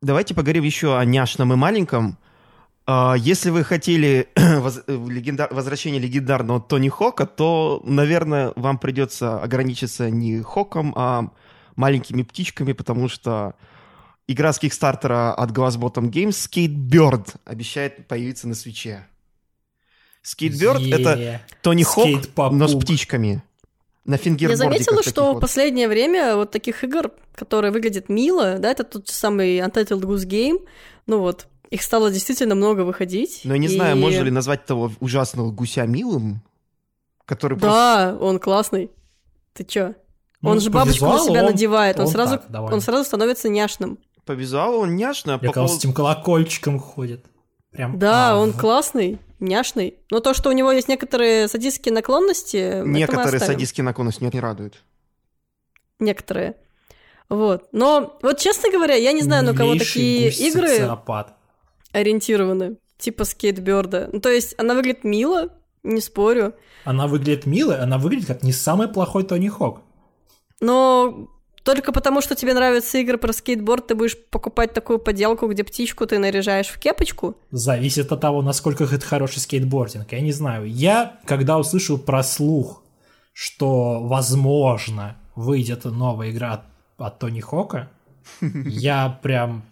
Давайте поговорим еще о няшном и маленьком. А, Если вы хотели возвращение легендарного Тони Хока, то, наверное, вам придется ограничиться не Хоком, а маленькими птичками, потому что игра с Кикстартера от Glassbottom Games Skatebird обещает появиться на свече. Skatebird — это Тони Хок, но с птичками. На Я заметила, что в вот. последнее время вот таких игр, которые выглядят мило, да, это тот же самый Untitled Goose Game, ну вот, их стало действительно много выходить. Но я не и- знаю, можно ли назвать того ужасного гуся милым, который просто... Да, он классный. Ты чё? Ну, он же бабочку на себя он- надевает, он, он сразу, так, он сразу становится няшным. По визуалу он няшный, а Я по когда с поводу... этим колокольчиком ходит. Прям. Да, а, он в- классный, няшный. Но то, что у него есть некоторые садистские наклонности, Некоторые садистские наклонности меня не радуют. Некоторые. Вот. Но вот честно говоря, я не знаю, на кого такие игры социопат. ориентированы. Типа скейтберда. Ну, то есть она выглядит мило, не спорю. Она выглядит милой, она выглядит как не самый плохой Тони Хок. Но только потому, что тебе нравятся игры про скейтборд, ты будешь покупать такую поделку, где птичку ты наряжаешь в кепочку. Зависит от того, насколько это хороший скейтбординг. Я не знаю. Я, когда услышал про слух, что, возможно, выйдет новая игра от, от Тони Хока, я прям...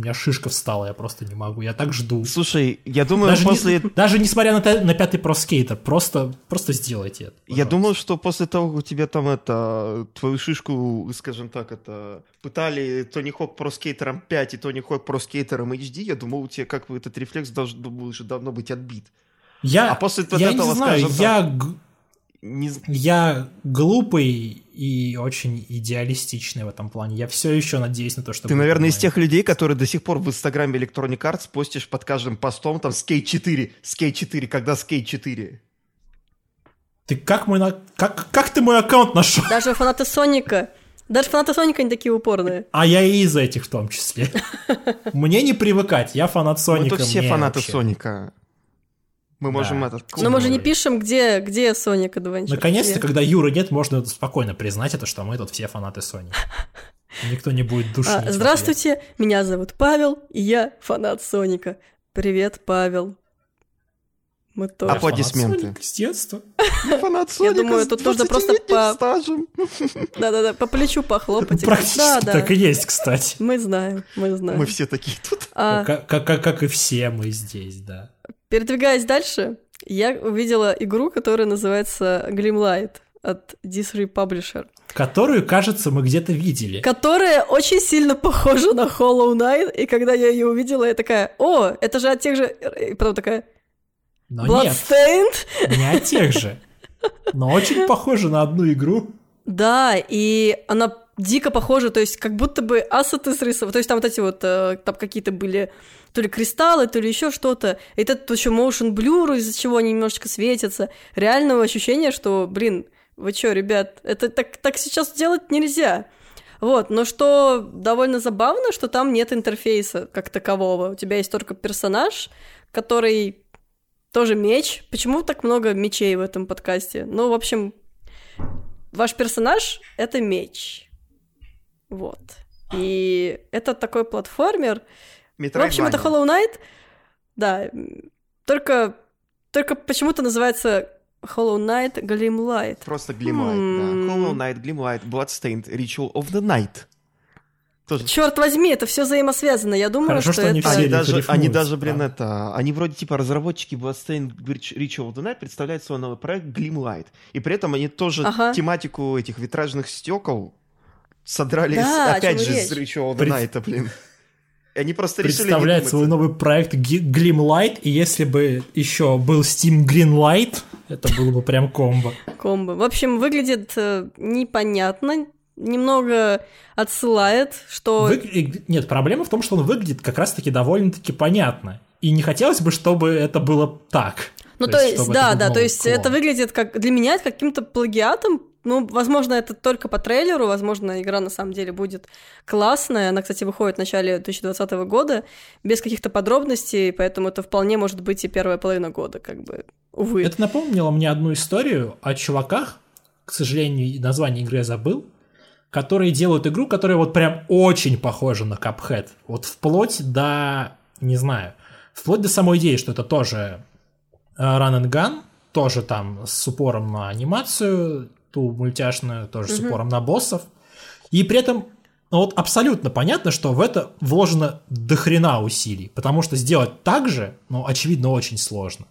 У меня шишка встала, я просто не могу. Я так жду. Слушай, я думаю, Даже, после... не- даже несмотря на, на пятый про скейтер, просто, просто сделайте это. Я пожалуйста. думал, что после того, как у тебя там это, твою шишку, скажем так, это, пытали Тони Хок про скейтером 5 и Тони Хок про скейтером HD, я думал, у тебя как бы этот рефлекс должен был уже давно быть отбит. Я, А после я этого, не знаю, скажем я, з- я глупый и очень идеалистичный в этом плане. Я все еще надеюсь на то, что... Ты, наверное, из онлайн. тех людей, которые до сих пор в Инстаграме Electronic Arts постишь под каждым постом там скейт 4, скейт 4, когда скейт 4. Ты как мой... на- Как, как ты мой аккаунт нашел? Даже фанаты Соника. Даже фанаты Соника не такие упорные. А я и из этих в том числе. Мне не привыкать, я фанат Мы Соника. тут все фанаты вообще- Соника. Мы можем Да. этот... Но мы же не пишем, где, где Sonic Adventure. Наконец-то, Где? когда Юры нет, можно спокойно признать это, что мы тут все фанаты Sony. Никто не будет душить. А, в ответ. здравствуйте, меня зовут Павел, и я фанат Соника. Привет, Павел. Мы тоже. А Я фанат Аплодисменты. Соника С детства. Фанат Я Соника думаю, с тут нужно просто 20-летним по- стажем. Да-да-да, по плечу похлопать. Практически Да, да. так и есть, кстати. Мы знаем, мы знаем. Мы все такие тут. А, как- как- как и все мы здесь, да. Передвигаясь дальше, я увидела игру, которая называется Glimlight от D3 Publisher, Которую, кажется, мы где-то видели. которая очень сильно похожа на Hollow Knight, и когда я ее увидела, я такая, о, это же от тех же... И потом такая, Но нет, Bloodstained? не от тех же. Но очень похоже на одну игру. Да, и она дико похожа, то есть как будто бы ассеты срисованы, то есть там вот эти вот, э, там какие-то были то ли кристаллы, то ли еще что-то, и это тут еще motion blur, из-за чего они немножечко светятся, реального ощущения, что, блин, вы чё, ребят, это так, так сейчас делать нельзя. Вот, но что довольно забавно, что там нет интерфейса как такового. У тебя есть только персонаж, который тоже меч. Почему так много мечей в этом подкасте? Ну, в общем, ваш персонаж — это меч. Вот. И это такой платформер. В общем, это Metroidvania. Hollow Knight. Да, только, только почему-то называется Hollow Knight Glimlight. Просто Glimlight, М. да. Hollow Knight, Glimlight, Bloodstained, Ritual of the Night. Тоже. Черт возьми, это все взаимосвязано. Я думаю, Хорошо, что, что они это... Они даже, они даже, блин, правда. это, они вроде типа разработчики Bloodstained Ritual of the Night представляют свой новый проект Glimlight. И при этом они тоже Ага. тематику этих витражных стекол содрали, Да, с- опять же, речь? с Ritual of the Night, блин. Они просто решили Представляет свой новый проект Glimlight, и если бы еще был Steam Greenlight, это было бы прям комбо. комбо. В общем, выглядит э, непонятно, немного отсылает, что... Выгля- Нет, проблема в том, что он выглядит как раз-таки довольно-таки понятно. И не хотелось бы, чтобы это было так. Ну, то есть, чтобы да, да, то есть клон. это выглядит как для меня это каким-то плагиатом. Ну, возможно, это только по трейлеру, возможно, игра на самом деле будет классная. Она, кстати, выходит в начале 2020 года без каких-то подробностей, поэтому это вполне может быть и первая половина года, как бы, увы. Это напомнило мне одну историю о чуваках, к сожалению, название игры я забыл, которые делают игру, которая вот прям очень похожа на Cuphead. Вот вплоть до, не знаю, вплоть до самой идеи, что это тоже э, run and gun, тоже там с упором на анимацию, ту мультяшную, тоже с упором на боссов. И при этом ну вот абсолютно понятно, что в это вложено дохрена усилий, потому что сделать так же, ну, очевидно, очень сложно.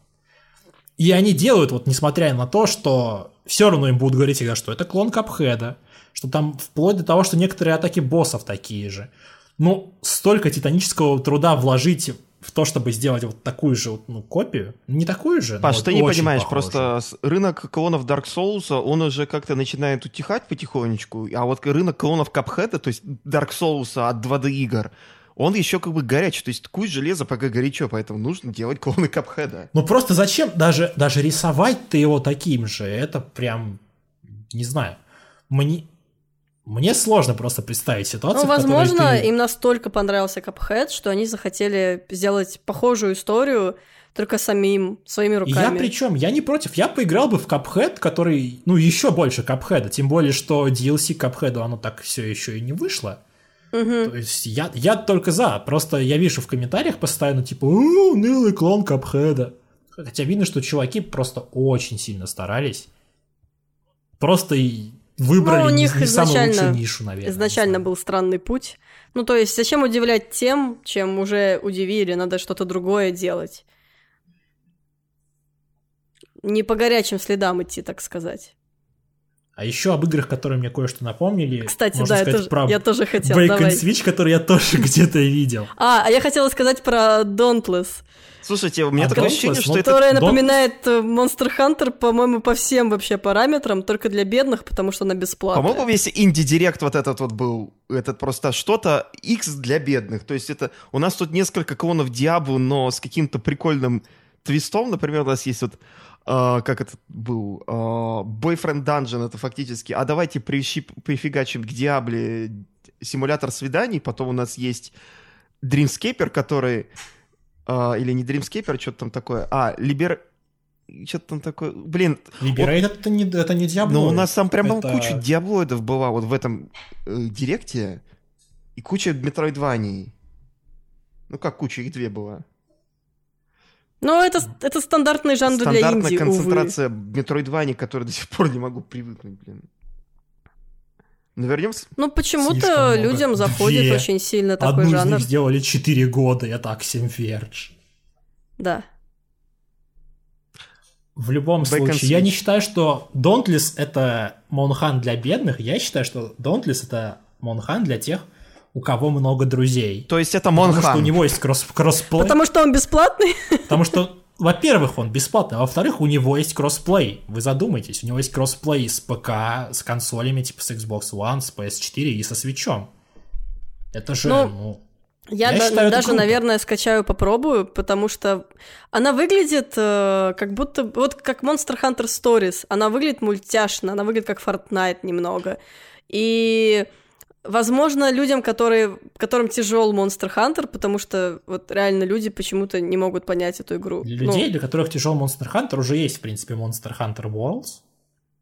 И они делают, вот несмотря на то, что все равно им будут говорить всегда, что это клон Капхеда, что там вплоть до того, что некоторые атаки боссов такие же. Ну, столько титанического труда вложить в то, чтобы сделать вот такую же вот, ну, копию. Не такую же, Паш, вот ты не понимаешь, похожую. просто рынок клонов Dark Souls, он уже как-то начинает утихать потихонечку, а вот рынок клонов Cuphead, то есть Dark Souls от 2D игр, он еще как бы горячий, то есть куй железо пока горячо, поэтому нужно делать клоны Cuphead. Ну просто зачем даже, даже рисовать-то его таким же? Это прям, не знаю. Мне, мне сложно просто представить ситуацию, Ну, возможно, ты- им настолько понравился Cuphead, что они захотели сделать похожую историю, только самим, своими И я руками. причем, я не против, я поиграл бы в Cuphead, который, ну, еще больше Cuphead, тем более, что DLC Cuphead, оно так все еще и не вышло. Мгм. То есть я, я только за, просто я вижу в комментариях постоянно, типа, «О, унылый клон Cuphead. Хотя видно, что чуваки просто очень сильно старались. Просто и выбрали Ну, у не- них не, самую изначально- лучшую нишу, наверное. Изначально не был странный путь. Ну, то есть, зачем удивлять тем, чем уже удивили, надо что-то другое делать. Не по горячим следам идти, так сказать. А еще об играх, которые мне кое-что напомнили. Кстати, можно да, я сказать тоже, про я тоже хотела. Bacon давай. Switch, который я тоже где-то видел. А, а я хотела сказать про Dauntless, Слушайте, у меня А такое Dauntless, ощущение, что ну, это... которая напоминает э, Monster Hunter, по-моему, по всем вообще параметрам, только для бедных, потому что она бесплатная. По-моему, весь инди-директ вот этот вот был, этот просто что-то X для бедных. То есть это у нас тут несколько клонов Диабло, но с каким-то прикольным твистом. Например, у нас есть вот а, как это был, а, Boyfriend Dungeon, это фактически, а давайте прищип- прифигачим к Диабле симулятор свиданий, потом у нас есть Dreamscaper, который, а, или не Dreamscaper, что-то там такое, а, Liber... что-то там такое... Блин, Liberated это не, это не Diablo. но у нас там прям Это- куча диаблоидов была вот в этом э, директе, и куча метроидваний. Ну как куча, их две была. Ну, это, это стандартный жанр для Стандартная инди, увы. концентрация метроидваний, которой до сих пор не могу привыкнуть, блин. Ну, вернемся. Ну, почему-то много. людям заходит Две. очень сильно такой Одну из жанр. них сделали 4 года, и это Axiom Verge. Да. В любом Back случае, я не считаю, что Dauntless это MonHun для бедных, я считаю, что Dauntless это MonHun для тех, у кого много друзей. То есть это Потому что MonHun. у него есть кросс кроссплей. Потому что он бесплатный. Потому что, во-первых, он бесплатный, а во-вторых, у него есть кроссплей. Вы задумайтесь, у него есть кроссплей с ПК, с консолями, типа с Xbox One, с PS4 и со Switch ом. Это же, Ну, ну... Я, Я считаю, даже, круто. наверное, скачаю, попробую, потому что она выглядит э, как будто... Вот как Monster Hunter Stories. Она выглядит мультяшно, она выглядит как Fortnite немного. И, возможно, людям, которые, которым тяжел Monster Hunter, потому что вот реально люди почему-то не могут понять эту игру. Для Ну, людей, для которых тяжел Monster Hunter, уже есть, в принципе, Monster Hunter Worlds.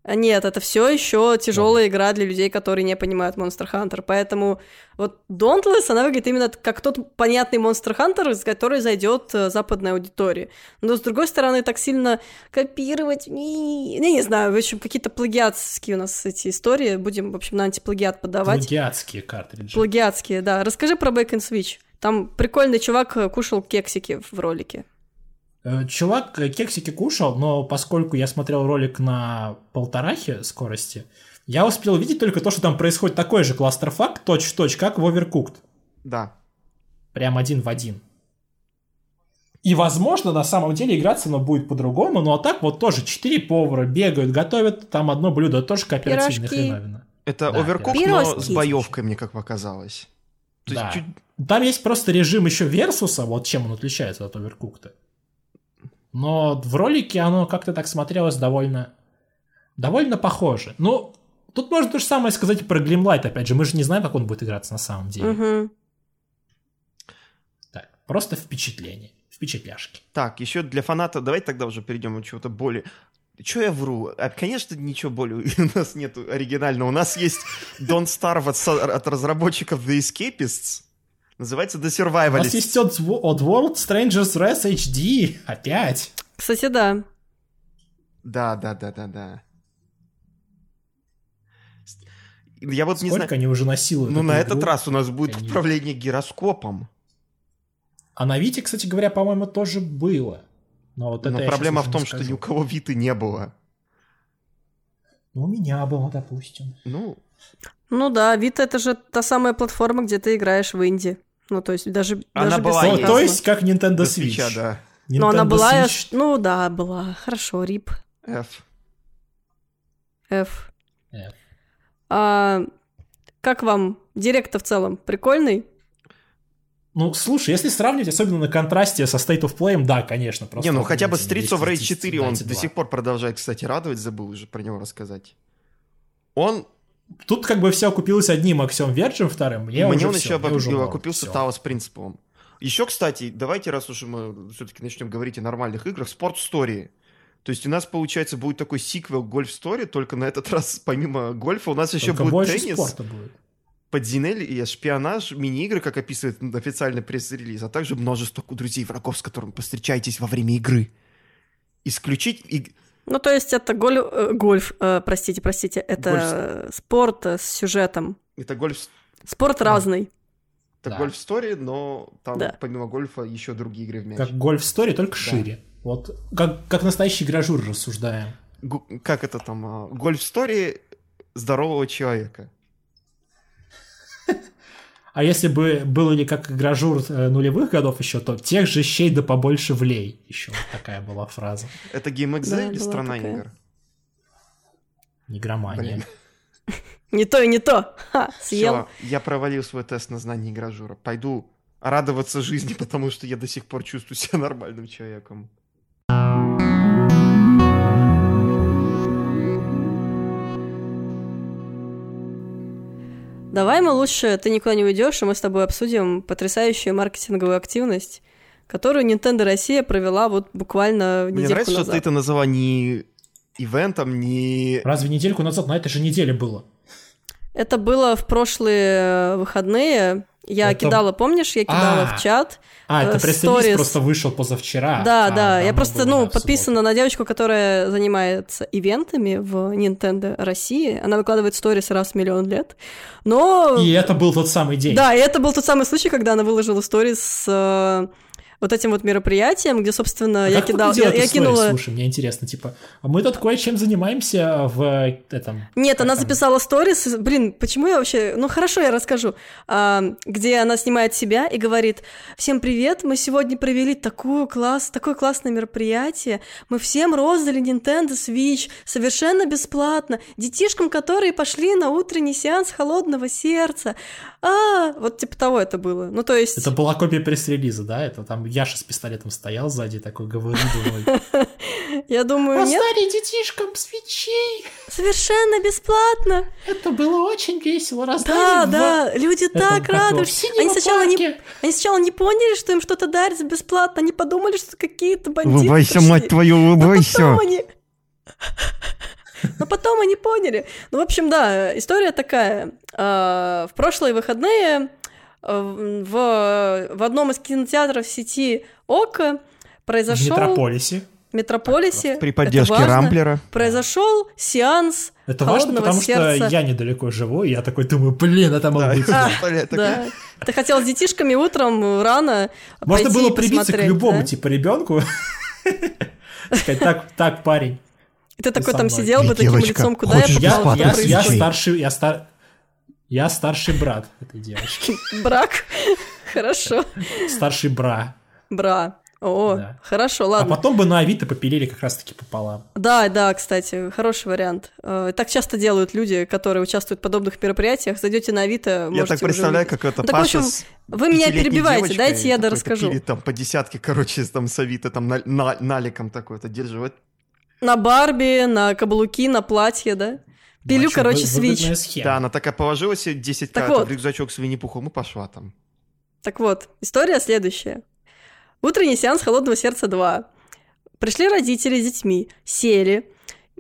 А Нет, это все еще тяжелая игра для людей, которые не понимают Monster Hunter. Поэтому вот Dauntless, она выглядит именно как тот понятный Monster Hunter, с который зайдет э, западной аудитории. Но с другой стороны, так сильно копировать, не, не знаю, в общем, какие-то плагиатские у нас эти истории. Будем, в общем, на антиплагиат подавать. Плагиатские картриджи. Плагиатские, да. Расскажи про Back and Switch. Там прикольный чувак э, кушал кексики в ролике. Э, Чувак э, кексики кушал, но поскольку я смотрел ролик на полторахе скорости, я успел видеть только то, что там происходит такой же кластерфак, точь-в-точь, как в Overcooked. Да. Прям один в один. И, возможно, на самом деле играться оно будет по-другому, но а так вот тоже четыре повара бегают, готовят там одно блюдо, тоже кооперативная Пирожки. хреновина. Это Да, оверкук, но с боевкой, мне как показалось. То есть Да. чуть- Там есть просто режим еще версуса, вот чем он отличается от Overcooked. Но в ролике оно как-то так смотрелось довольно... довольно похоже. Ну, тут можно то же самое сказать и про Glimlight, опять же. Мы же не знаем, как он будет играться на самом деле. Так, просто впечатление. Впечатляшки. Так, еще для фаната, давайте тогда уже перейдем к чего-то более... Че я вру? А, конечно, ничего более у нас нет оригинального. У нас есть Don't Starve от, от разработчиков The Escapists. Называется The У нас Survivalist. есть от, от World Strangers Res HD. Опять. Кстати, да. Да, да, да, да, да. Я вот не Сколько знаю... они уже насилуют Ну, на этот игру. раз у нас будет не- управление гироскопом. А на Вите, кстати говоря, по-моему, тоже было. Но вот это Но проблема в том, не что ни у кого Виты не было. Ну, у меня было, допустим. Ну, Ну да, Vita это же та самая платформа, где ты играешь в инди. Ну, то есть даже, Она даже была, То, есть. то есть как Nintendo Switch. свеча, да. Но она Nintendo была... Switch- Ну да, была. Хорошо, рип. F. F. F. А, как вам директ в целом? Прикольный? Ну, слушай, если сравнивать, особенно на контрасте со State of Play, да, конечно. Просто не, ну хотя бы Streets of Rage 210, 4 он 22. до сих пор продолжает, кстати, радовать, забыл уже про него рассказать. Он, Тут как бы все окупилось одним Axiom Verge вторым. Мне, мне уже он всё, еще мне уже окупился. Таос принципом. Еще, кстати, давайте, раз уж мы все-таки начнем говорить о нормальных играх, Sport Story. То есть у нас, получается, будет такой сиквел Golf Story, только на этот раз, помимо гольфа, у нас еще Только будет теннис, будет. подземелье, шпионаж, мини-игры, как описывает официальный пресс-релиз, а также множество друзей врагов, с которыми повстречаетесь во время игры. Исключить... Ну, то есть это голь- э, гольф, э, простите, простите, это Гольф. спорт э, с сюжетом. Это гольф Спорт разный. Это Да. гольф стори, но там Да. помимо гольфа еще другие игры в мяч. Как Golf Story, только Да. шире. Вот как, как настоящий гражур рассуждаем. Гу- как это там? а, Гольф стори здорового человека. А если бы было ли как гражур э, нулевых годов еще, то тех же щей да побольше влей. Еще вот такая была фраза. Это GameXZ Да, или страна такая. игр? Негромания. Блин. Не то и не то. Ха, съел. Все, я провалил свой тест на знание гражура. Пойду радоваться жизни, потому что я до сих пор чувствую себя нормальным человеком. Давай мы лучше, ты никуда не уйдешь, и мы с тобой обсудим потрясающую маркетинговую активность, которую Nintendo Россия провела вот буквально Мне недельку нравится, что назад. ты это назвала не ивентом, не... Разве недельку назад на этой же неделе было? Это было в прошлые выходные. Я Это- кидала, помнишь, я кидала А, в чат. А, Э, это пресс-релиз просто вышел позавчера. да, А, да, я просто, ну, подписана на девочку, которая занимается ивентами в Nintendo России. Она выкладывает сторис раз в миллион лет. Но... И это был тот самый день. Да, и это был тот самый случай, когда она выложила сторис с э, вот этим вот мероприятием, где, собственно, А я выглядела Я, я кинула... Слушай, мне интересно, типа, а мы тут кое-чем занимаемся в этом... Нет, она там? записала сторис. Блин, почему я вообще... Ну, хорошо, я расскажу. А, где она снимает себя и говорит, всем привет, мы сегодня провели такую класс, такое классное мероприятие. Мы всем роздали Nintendo Switch совершенно бесплатно. Детишкам, которые пошли на утренний сеанс холодного сердца. А, вот типа того это было. Ну, то есть... Это была копия пресс-релиза, да? Это там Яша с пистолетом стоял сзади, такой говорит, думаю, Я думаю, нет, Раздали детишкам свечей, совершенно бесплатно. это было очень весело, Да, да, люди так синем Они сначала, не, они сначала не поняли, что им что-то дарят за бесплатно. Они подумали, что какие-то бандиты. Улыбайся, мать твою, улыбайся. Но потом они поняли. Ну, в общем, да, история такая. А, В прошлые выходные а, в, в одном из кинотеатров сети ОКО В произошел... Метрополисе. Метрополисе. При поддержке важно, Рамблера. Произошел сеанс Это важно, потому сердца. что я недалеко живу, и я такой думаю, блин, это мог Да, быть. А. Да. Ты хотел с детишками утром рано Можно было прибиться к любому, типа, ребенку. Сказать, так, так, парень. И ты такой там сидел бы таким лицом, куда я хочешь Я, что я, старший, я стар... Я старший брат этой девочки. Брак. Хорошо. Старший бра. Бра. О, Да. хорошо, А ладно. потом бы на Авито попилили как раз-таки пополам. Да, да, кстати, хороший вариант. Э, Так часто делают люди, которые участвуют в подобных мероприятиях. Зайдете на Авито, Я так представляю, увидеть. как это Ну, так, в Паша общем, с Вы меня перебиваете, девочкой дайте я дорасскажу. пилит там по десятке, короче, там с Авито, там на- на- наликом такой-то держи. Вот На Барби, на каблуки, на платье, да? Пилю, Ну, а короче, свич. схема. Да, она такая положила себе 10 Так карт вот. в рюкзачок с Винни-Пухом и пошла там. Так вот, история следующая. Утренний сеанс «Холодного сердца 2». Пришли родители с детьми, сели,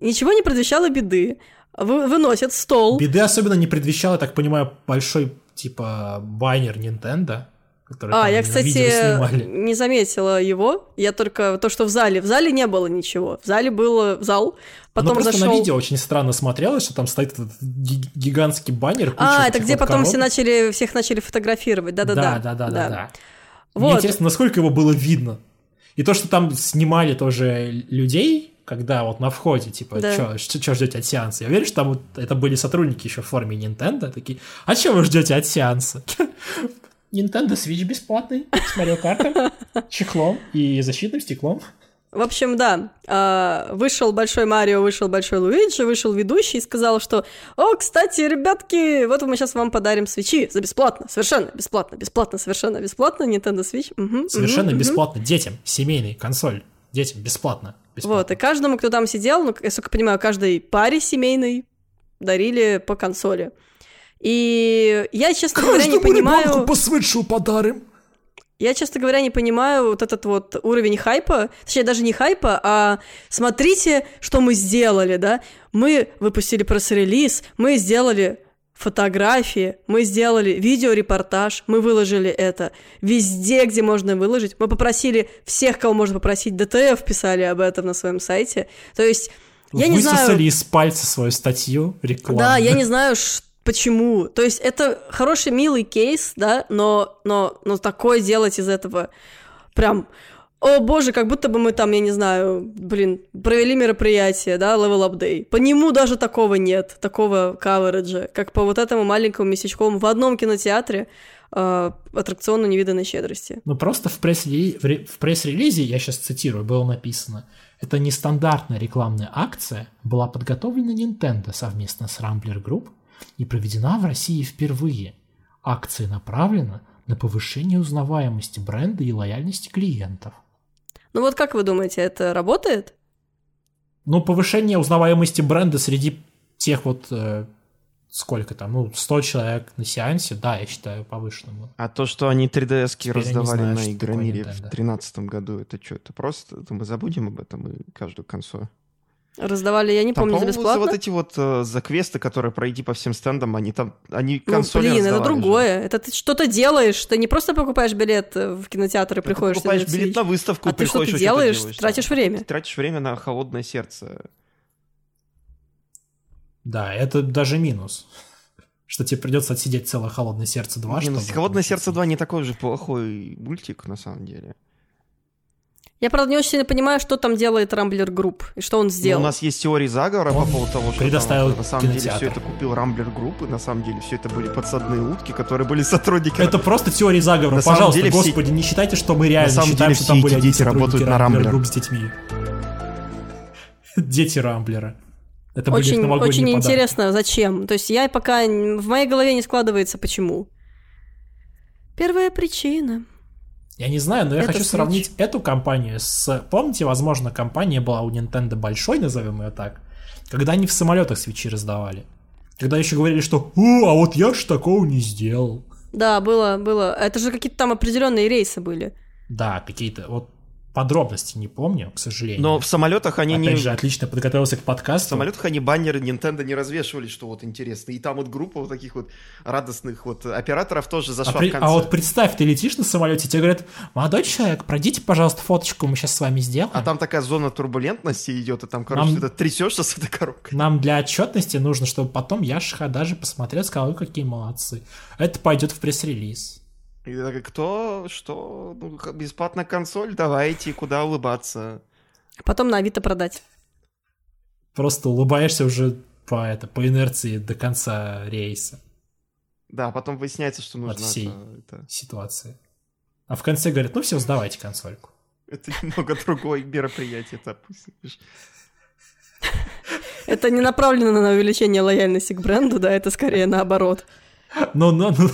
ничего не предвещало беды, вы- выносят стол. Беды особенно не предвещал, я так понимаю, большой, типа, байнер Nintendo, который А, я, кстати, не заметила его. Я только то, что в зале. В зале не было ничего. В зале был зал. Потом Оно просто зашел. на видео очень странно смотрелось, что там стоит этот ги- гигантский баннер. А, это где вот потом все коробок. начали, всех начали фотографировать. Да-да-да. Да, да, да, да, да. Вот. Мне интересно, насколько его было видно. И то, что там снимали тоже людей, когда вот на входе, типа, Да. что ждете от сеанса? Я уверен, что там вот это были сотрудники еще в форме Nintendo, такие, а что вы ждете от сеанса? Nintendo Switch бесплатный с Марио Картом, чехлом и защитным стеклом. В общем, да, а, вышел большой Марио, вышел большой Луиджи, вышел ведущий и сказал, что «О, кстати, ребятки, вот мы сейчас вам подарим свечи за бесплатно, совершенно бесплатно, бесплатно, совершенно бесплатно, Nintendo Switch». Мгм, Совершенно мгм. бесплатно. Детям, семейный, консоль. Детям бесплатно. бесплатно. Вот, и каждому, кто там сидел, ну, я сколько понимаю, каждой паре семейной дарили по консоли. И я, честно говоря, не понимаю... по свитшу подарим. Я, честно говоря, не понимаю вот этот вот уровень хайпа, точнее, даже не хайпа, а смотрите, что мы сделали, да? Мы выпустили пресс-релиз, мы сделали фотографии, мы сделали видеорепортаж, мы выложили это везде, где можно выложить. Мы попросили всех, кого можно попросить, ДТФ писали об этом на своем сайте. То есть, я не Высосали знаю... из пальца свою статью рекламу. Да, я не знаю, ш- почему. То есть это хороший, милый кейс, да, но, но, но такое делать из этого прям... О боже, как будто бы мы там, я не знаю, блин, провели мероприятие, да, Level Up Day. По нему даже такого нет, такого кавериджа, как по вот этому маленькому месячковому в одном кинотеатре э, аттракциону невиданной щедрости. Ну просто в ре- в пресс-релизе, я сейчас цитирую, было написано, это нестандартная рекламная акция была подготовлена Nintendo совместно с Rambler Group и проведена в России впервые. Акция направлена на повышение узнаваемости бренда и лояльности клиентов. Ну вот как вы думаете, это работает? Ну, повышение узнаваемости бренда среди тех вот э, сколько там, ну, 100 человек на сеансе, да, я считаю, повышенным. А то, что они 3DS-ки Теперь я не раздавали знаю, на Игромире в Nintendo. 2013 году, это что, это просто, это мы забудем об этом и каждую консоль? Раздавали, я не Там, помню, за бесплатно. вот эти вот э, за квесты, которые пройти по всем стендам, они там, они Ну, консоли блин, это раздавали же. другое. Это ты что-то делаешь. Ты не просто покупаешь билет в кинотеатр и Ты приходишь покупаешь смотреть билет на выставку, А ты что приходишь, ты и делаешь? делаешь, Тратишь да. время. Ты тратишь время на холодное сердце. Да, это даже минус. Что тебе придется отсидеть целое холодное сердце 2, Не, ну, чтобы холодное сердце 2 не такой же плохой мультик, на самом деле. Я, правда, не очень сильно понимаю, что там делает Rambler Group и что он Ну, сделал. у нас есть теории заговора по Он поводу того, что предоставил там, на самом деле кинотеатр. все это купил Rambler Group, и на самом деле все это были подсадные утки, которые были сотрудники. Это просто теория заговора. На самом Пожалуйста, деле все- господи, не считайте, что мы реально самом считаем, деле что все там эти были одни дети работают на Рамблер. групп с детьми. Дети Рамблера. Это были Очень, новогодние очень подарки. интересно, зачем. То есть я пока... В моей голове не складывается, почему. Первая причина. Я не знаю, но я Это хочу Switch. сравнить эту компанию с... Помните, возможно, компания была у Nintendo большой, назовем ее так, когда они в самолетах свечи раздавали. Когда еще говорили, что «О, а вот я ж такого не сделал». Да, было, было. Это же какие-то там определенные рейсы были. Да, какие-то вот подробности не помню, к сожалению. Но в самолетах они Опять не... же, отлично подготовился к В подкасту. самолетах они баннеры Nintendo не развешивали, что вот интересно. И там вот группа вот таких вот радостных вот операторов тоже А, зашла при- в конце. а вот представь, ты летишь на самолете, тебе говорят, молодой человек, пройдите, пожалуйста, фоточку, мы сейчас с вами сделаем. А там такая зона турбулентности идет, и там, короче, Нам- ты трясешься с этой коробкой. Нам для отчетности нужно, чтобы потом Яша даже посмотрел, сказал, «Ой, какие молодцы. Это пойдет в пресс-релиз. И такой, кто, что, ну, бесплатная консоль, давайте, куда улыбаться. Потом на Авито продать. Просто улыбаешься уже по, это, по инерции до конца рейса Да, потом выясняется, что нужно всей. это, это, ситуации. А в конце говорят, ну все, сдавайте консольку. это немного другое мероприятие, допустим. Это не направлено на увеличение лояльности к бренду, да, это скорее наоборот. Но на, на-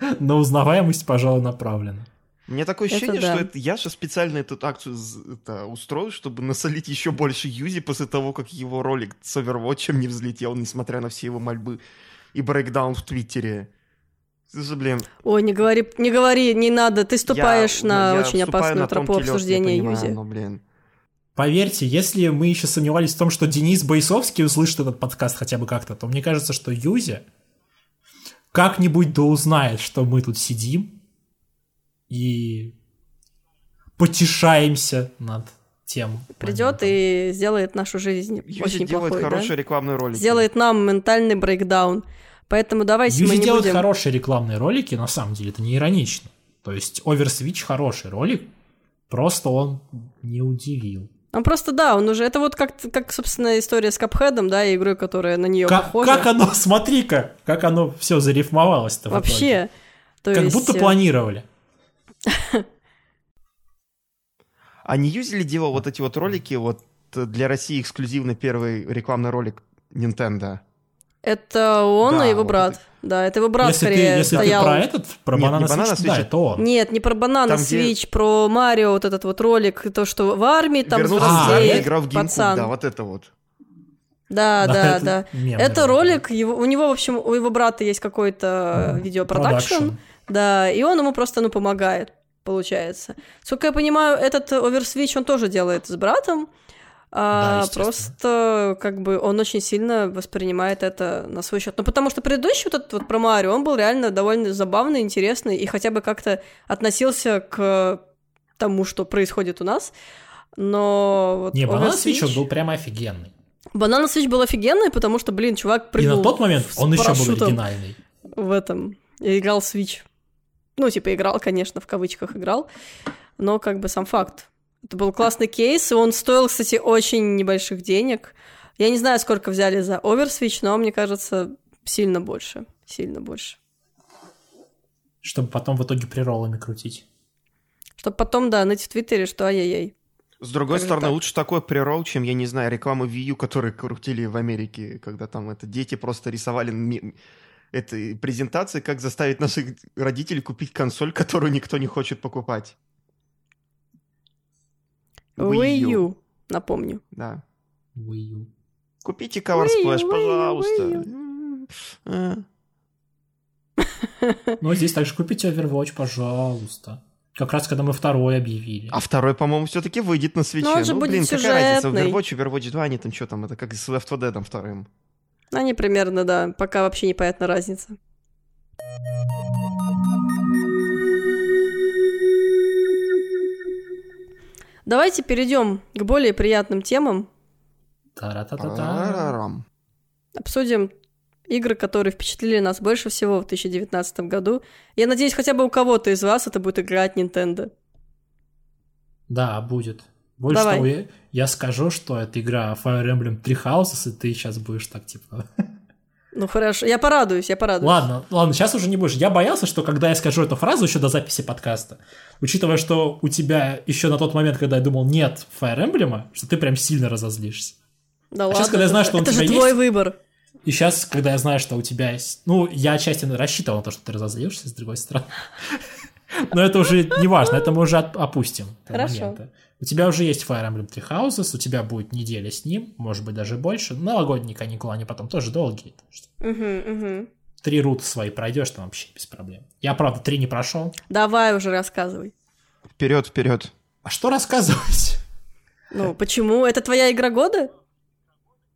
на узнаваемость, пожалуй, направлено. У меня такое Это ощущение, да. что это Яша специально эту акцию это, устроил, чтобы насолить еще больше Юзи после того, как его ролик с Overwatch не взлетел, несмотря на все его мольбы и брейкдаун в Твиттере. Это же, блин, Ой, не говори, не говори, не надо, ты ступаешь я- на я очень опасную на тропу тонкий лёд, я обсуждения понимаю, Юзи. но, блин. Поверьте, если мы еще сомневались в том, что Денис Бойсовский услышит этот подкаст хотя бы как-то, то мне кажется, что Юзя как-нибудь да узнает, что мы тут сидим и потешаемся над тем. Придет моментом. и сделает нашу жизнь Юзи очень делает плохой, да? хорошие рекламные ролики. Сделает нам ментальный брейкдаун. Поэтому давайте Юзи мы не делает будем... хорошие рекламные ролики, на самом деле, это не иронично. То есть Overswitch хороший ролик, просто он не удивил. Он просто, да, он уже... Это вот как, как собственно, история с Капхедом, да, игрой, которая на нее Как, похожа. как оно, смотри-ка, как оно все зарифмовалось-то. Вообще. То Как есть, будто э, планировали. А не Юзи делал вот эти вот ролики, вот э, для России эксклюзивно первый рекламный ролик Nintendo? Это он Да, и его вот брат. это- Да, это его брат если ты, скорее если стоял. ты про этот, про Нет, не банана Switch, да, это он. Нет, не про банана Там, где- Switch, про Марио, вот этот вот ролик, то, что в армии там Вернулся А, взрослеет играл в GameCube, пацан. да, вот это вот. Да, Да, да, это да. мемный Это ролик. его, у него, в общем, у его брата есть какой-то Мгм. видеопродакшн, Продакшн. да, и он ему просто, ну, помогает, получается. Сколько я понимаю, этот оверсвич он тоже делает с братом, а, естественно. просто как бы он очень сильно воспринимает это на свой счет. Ну, потому что предыдущий вот этот вот про Марио, он был реально довольно забавный, интересный и хотя бы как-то относился к тому, что происходит у нас. Но вот Не, Overswitch- Switch он был прямо офигенный. Банана Switch был офигенный, потому что, блин, чувак И прыгнул на тот момент он еще был оригинальный. в этом. И играл Switch. Ну, типа, играл, конечно, в кавычках играл, но как бы сам факт. Это был классный кейс, и он стоил, кстати, очень небольших денег. Я не знаю, сколько взяли за Overswitch, но мне кажется, сильно больше. Сильно больше. Чтобы потом в итоге прироллами крутить. Чтобы потом, да, ныть в Твиттере, что ай-яй-яй. С другой Как же стороны, так? лучше такой прирол, чем, я не знаю, рекламы Wii U, которые крутили в Америке, когда там это дети просто рисовали ми- этой презентации, как заставить наших родителей купить консоль, которую никто не хочет покупать. Wii U, напомню. Да. Wii U. Купите U, Splash, пожалуйста. Э. Ну, здесь также купите Overwatch, пожалуйста. Как раз когда мы второй объявили. А второй, по-моему, все-таки выйдет на свече. Ну, он же ну, будет блин, какая разница? сюжетный. Overwatch, Overwatch 2, они там что там, это как с Left 4 Dead вторым. Они примерно, да, пока вообще непонятна разница. Давайте перейдем к более приятным темам. Та-ра-та-та-та. Обсудим игры, которые впечатлили нас больше всего в 2019 году. Я надеюсь, хотя бы у кого-то из вас это будет игра от Nintendo. Да, будет. Больше Давай. того, я, я скажу, что это игра Fire Emblem Three Houses, и ты сейчас будешь так, типа... Ну хорошо, я порадуюсь, я порадуюсь. Ладно, ладно, сейчас уже не будешь. Я боялся, что когда я скажу эту фразу еще до записи подкаста, учитывая, что у тебя еще на тот момент, когда я думал нет Fire Emblem, что ты прям сильно разозлишься. Да А ладно. сейчас, когда я знаю, что он это у же тебя твой есть- выбор. И сейчас, когда я знаю, что у тебя есть... Ну, я отчасти рассчитывал на то, что ты разозлишься, с другой стороны. Но это уже не важно, это мы уже опустим. Хорошо. момента. У тебя уже есть Fire Emblem Three Houses, у тебя будет неделя с ним, может быть, даже больше. Новогодние каникулы, они потом тоже долгие. Мгм, мгм. Три руты свои пройдешь, там вообще без проблем. Я, правда, три не прошел. Давай уже рассказывай. Вперед, вперед. А что рассказывать? Ну, почему? Это твоя игра года?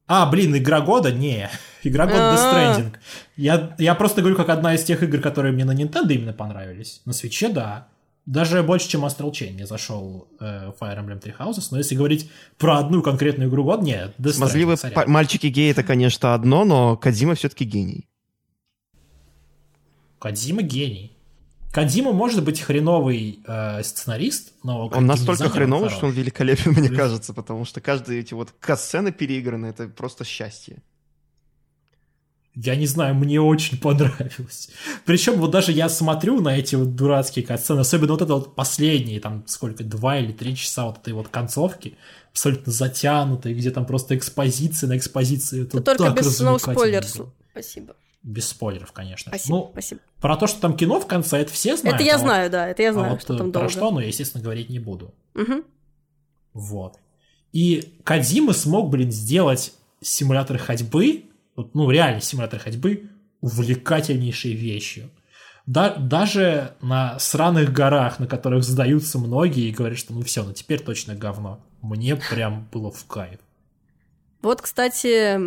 А, блин, игра года? Не, игра года Death А. Stranding. Я, я просто говорю, как одна из тех игр, которые мне на Nintendo именно понравились. На свече, да. Даже больше, чем Astral Chain мне зашел э, Fire Emblem Three Houses. Но если говорить про одну конкретную игру года, нет, Death Смазливые па- мальчики геи это, конечно, одно, но Кадзима все-таки гений. Кодзима гений. Кодзима может быть хреновый э, сценарист, но Он настолько хреновый, хорош. что он великолепен, мне кажется, потому что каждые эти вот кат-сцены переиграны, это просто счастье. Я не знаю, мне очень понравилось. Причем вот даже я смотрю на эти вот дурацкие катсцены, особенно вот это вот последние, там сколько, два или три часа вот этой вот концовки, абсолютно затянутые, где там просто экспозиция на экспозиции. Это Ты только без no было. Спасибо. Без спойлеров, конечно. Спасибо. Ну, спасибо. про то, что там кино в конце, это все знают. это я а вот- знаю, да, это я а знаю, вот, что там про долго. что, ну, я, естественно, говорить не буду. Мгм. Вот. И Кадзима смог, блин, сделать симулятор ходьбы, вот, ну, реально симулятор ходьбы, увлекательнейшей вещью. Да, даже на сраных горах, на которых сдаются многие и говорят, что ну все, ну теперь точно говно. Мне прям было в кайф. Вот, кстати,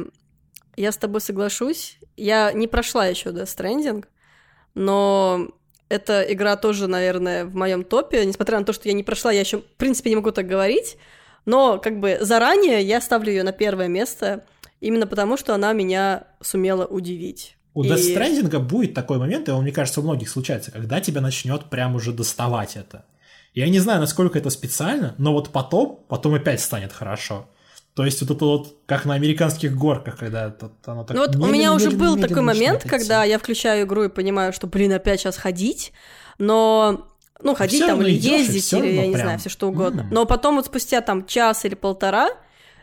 я с тобой соглашусь. Я не прошла еще Death Stranding, но эта игра тоже, наверное, в моем топе. Несмотря на то, что я не прошла, я еще, в принципе, не могу так говорить. Но, как бы, заранее я ставлю ее на первое место, именно потому, что она меня сумела удивить. У И- Stranding будет такой момент, и он, мне кажется, у многих случается, когда тебя начнет прям уже доставать это. Я не знаю, насколько это специально, но вот потом, потом опять станет хорошо. То есть вот это вот, как на американских горках, когда это, оно так Ну вот у меня уже был такой момент, идти. когда я включаю игру и понимаю, что, блин, опять сейчас ходить, но ну, ходить там или ездить, или, я равно не прям, знаю, все что угодно. м. Но потом вот спустя там час или полтора,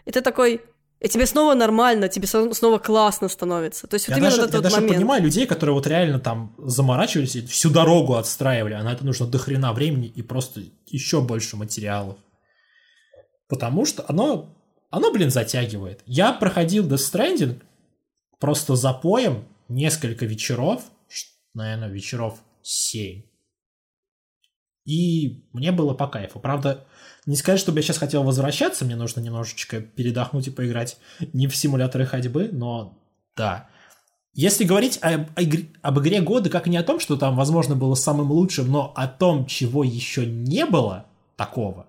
и ты такой, и тебе снова нормально, тебе снова классно становится. То есть вот Я даже, этот я даже момент. понимаю людей, которые вот реально там заморачивались и всю дорогу отстраивали, а на это нужно до хрена времени и просто еще больше материалов. Потому что оно, оно, блин, затягивает. Я проходил Death Stranding просто запоем несколько вечеров, наверное, вечеров 7. И мне было по кайфу. Правда, не сказать, чтобы я сейчас хотел возвращаться, мне нужно немножечко передохнуть и поиграть не в симуляторы ходьбы, но да. Если говорить об, о игре- об игре года, как не о том, что там, возможно, было самым лучшим, но о том, чего еще не было такого,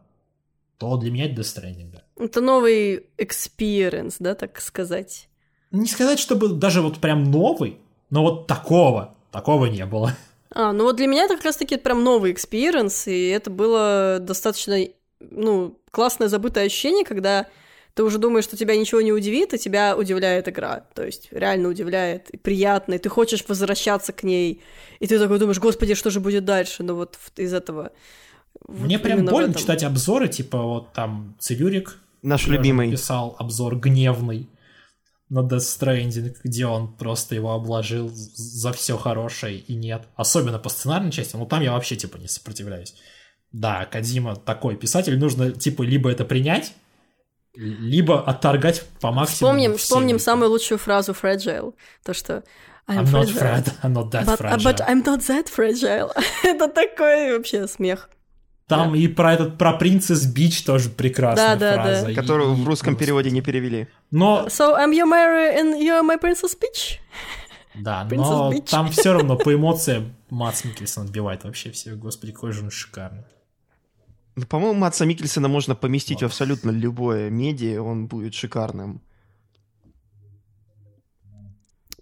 то для меня это Death Stranding. да. Это новый experience, да, так сказать. Не сказать, чтобы даже вот прям новый, но вот такого, такого не было. А, ну вот для меня это как раз-таки прям новый experience, и это было достаточно, ну, классное забытое ощущение, когда ты уже думаешь, что тебя ничего не удивит, и тебя удивляет игра. То есть реально удивляет, и приятно, и ты хочешь возвращаться к ней, и ты такой думаешь, господи, что же будет дальше? Ну вот из этого... вот Мне прям именно в больно этом. читать обзоры, типа вот там Цивюрик Наш любимый. писал обзор гневный на Death Stranding, где он просто его обложил за все хорошее и нет. Особенно по сценарной части, ну там я вообще типа не сопротивляюсь. Да, Кадима такой писатель, нужно типа либо это принять, Либо отторгать по максимуму Вспомним, вспомним самую лучшую фразу Fragile. То, что I'm, I'm not fragile. I'm not that But, fragile. but I'm not that fragile. Это такой вообще смех. Там и про этот, про Princess Beach тоже прекрасная Да, да, да. фраза. И- Которую в и русском просто- переводе не перевели. Но, So I'm your Mary and you're my Princess Peach? да, Princess но Beach. там все равно по эмоциям Мац Микельсон отбивает вообще все. Господи, какой же он шикарный. Ну, по-моему, Матса Микельсона можно поместить в абсолютно любое медиа, он будет шикарным.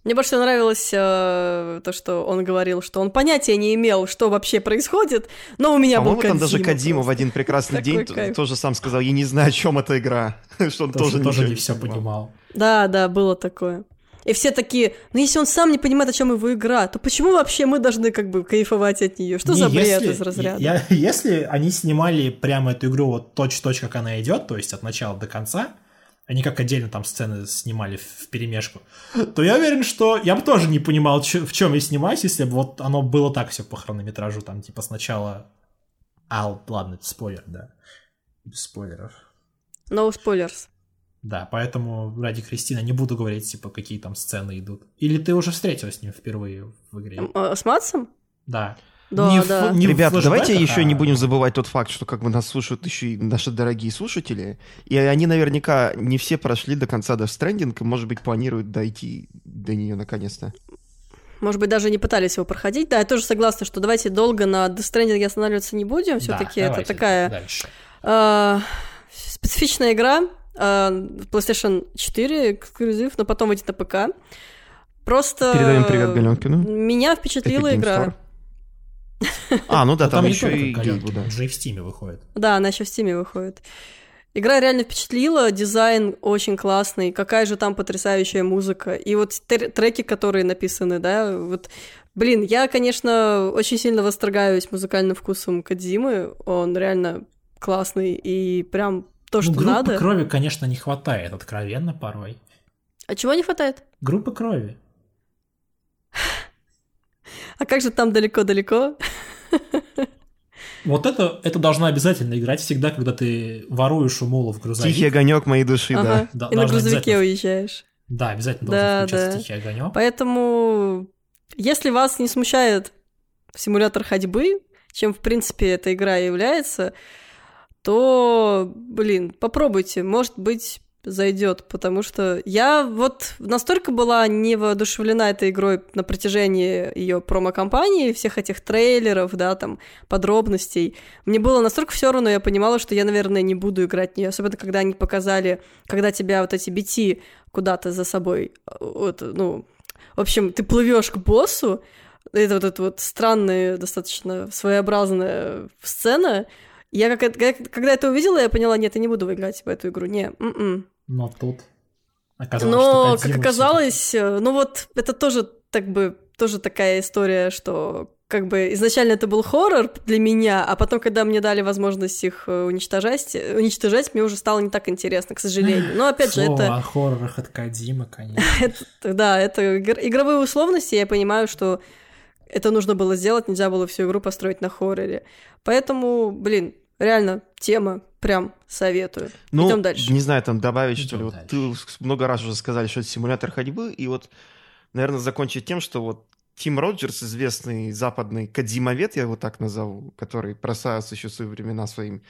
Мне больше нравилось э, то, что он говорил, что он понятия не имел, что вообще происходит, но у меня был По-моему, там даже Кодзима Кадима в один прекрасный день кайф. тоже сам сказал, я не знаю, о чем эта игра. Что он Тоже, тоже, не все понимал. понимал. Да, да, было такое. И все такие, ну если он сам не понимает, о чем его игра, то почему вообще мы должны как бы кайфовать от нее? Что Не, за бред если- из разряда? я- если они снимали прямо эту игру вот точь-точь, как она идет, то есть от начала до конца, они как отдельно там сцены снимали в перемешку, то я уверен, что я бы тоже не понимал, в чем я снимаюсь, если бы вот оно было так все по хронометражу, там типа сначала... А, ладно, это спойлер, да. Без спойлеров. No spoilers. Да, поэтому ради Кристины не буду говорить, типа, какие там сцены идут. Или ты уже встретилась с ним впервые в игре? Э, С Матсом? Да. Да, Не в- да. не в Ребята, давайте флешбэках, еще а- не будем забывать тот факт, что как бы нас слушают еще и наши дорогие слушатели, и они наверняка не все прошли до конца Death Stranding, и, может быть, планируют дойти до нее наконец-то. Может быть, даже не пытались его проходить. Да, я тоже согласна, что давайте долго на Death Stranding останавливаться не будем. Да, Все-таки это давайте такая э, специфичная игра. Э, PlayStation 4 эксклюзив, но потом выйдет на ПК. Просто... Передаем привет Галенкину. Меня впечатлила Epic игра. А, ну да, Ну, там, еще и Галенкин, Гейбу, да. он же и в Стиме выходит. Да, она еще в Стиме выходит. Игра реально впечатлила, дизайн очень классный, какая же там потрясающая музыка. И вот треки, которые написаны, да, вот... Блин, я, конечно, очень сильно восторгаюсь музыкальным вкусом Кадзимы, он реально классный и прям то, что ну, группы надо. крови, конечно, не хватает, откровенно порой. А чего не хватает? Группы крови. А как же там далеко-далеко? Вот это, это должна обязательно играть всегда, когда ты воруешь у Мула в грузовик. Тихий огонек моей души, Ага, да. И на грузовике обязательно. уезжаешь. Да, обязательно Да, должен включаться да. тихий огонек. Поэтому, если вас не смущает симулятор ходьбы, чем, в принципе, эта игра является, то, блин, попробуйте, может быть, зайдет, потому что я вот настолько была не воодушевлена этой игрой на протяжении ее промо-компании, всех этих трейлеров, да, там, подробностей. Мне было настолько все равно, я понимала, что я, наверное, не буду играть в нее, особенно когда они показали, когда тебя вот эти BT куда-то за собой, э, вот, ну, в общем, ты плывешь к боссу, это вот эта вот странная, достаточно своеобразная сцена. Я как это- когда, это увидела, я поняла, нет, я не буду играть в эту игру, не, м-м. Но тут оказалось, Но, что как оказалось, э, ну вот это тоже так бы тоже такая история, что как бы изначально это был хоррор для меня, а потом, когда мне дали возможность их э, уничтожать, уничтожать, мне уже стало не так интересно, к сожалению. Но опять же, Слово это о хоррорах от Кадима, конечно. это, да, это игр- игровые условности, я понимаю, что это нужно было сделать, нельзя было всю игру построить на хорроре. Поэтому, блин, реально, тема, прям советую. Ну, Идем дальше. не знаю, там добавить, что ли. Вот ты много раз уже сказали, что это симулятор ходьбы, и вот, наверное, закончить тем, что вот Тим Роджерс, известный западный кадзимовед, я его так назову, который прославился еще в свои времена своим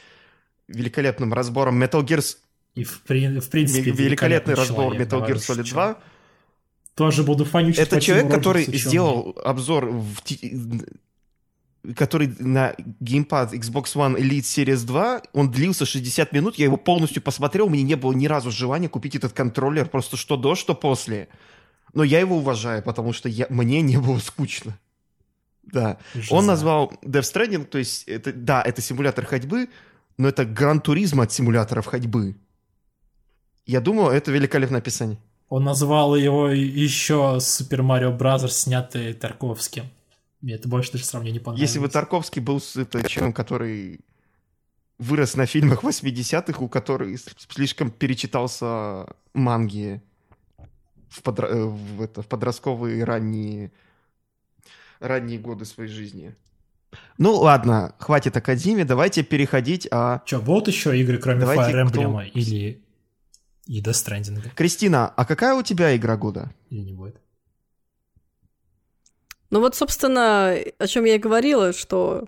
великолепным разбором Metal Gear... И в, при- в принципе великолепный разбор человек, Metal Gear Solid чё. 2. Тоже буду фанючить Это человек, Тиму который Роджерсу, сделал обзор в который на геймпад Xbox One Elite Series 2, он длился 60 минут, я его полностью посмотрел, у меня не было ни разу желания купить этот контроллер, просто что до, что после. Но я его уважаю, потому что я, мне не было скучно. Да. Жиза. Он назвал Death Stranding, то есть, это, да, это симулятор ходьбы, но это гран-туризм от симуляторов ходьбы. Я думаю, это великолепное описание. Он назвал его еще Super Mario Bros. снятый Тарковским. Мне это больше даже сравнение не понравилось. Если бы Тарковский был с- это, человеком, который вырос на фильмах 80-х, у которых слишком перечитался манги в, подра- э, в это, в подростковые ранние, ранние годы своей жизни. Ну ладно, хватит Кадзиме, давайте переходить, а Че, будут еще игры, кроме Давайте, Fire кто- Emblem или И Stranding. Кристина, а какая у тебя игра года? Или не будет? Ну вот, собственно, о чем я и говорила, что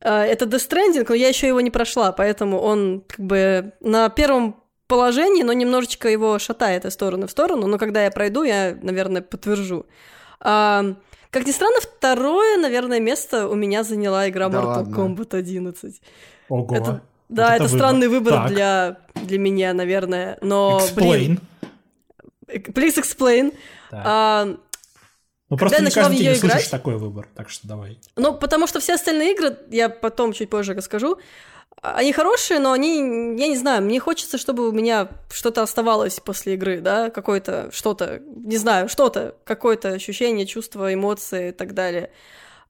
э, это Death Stranding, но я еще его не прошла, поэтому он как бы на первом положении, но немножечко его шатает из стороны в сторону, но когда я пройду, я, наверное, подтвержу. А, как ни странно, второе, наверное, место у меня заняла игра Да Mortal ладно? Kombat 11. Ого. Это- Да, Вот это, это странный выбор Так. для, для меня, наверное, но, блин... Explain. Please explain. Так. А, ну просто не каждый день неё слышишь играть- такой выбор, так что давай. Ну, потому что все остальные игры, я потом чуть позже расскажу, они хорошие, но они, я не знаю, мне хочется, чтобы у меня что-то оставалось после игры, да, какое-то, что-то, не знаю, что-то, какое-то ощущение, чувство, эмоции и так далее.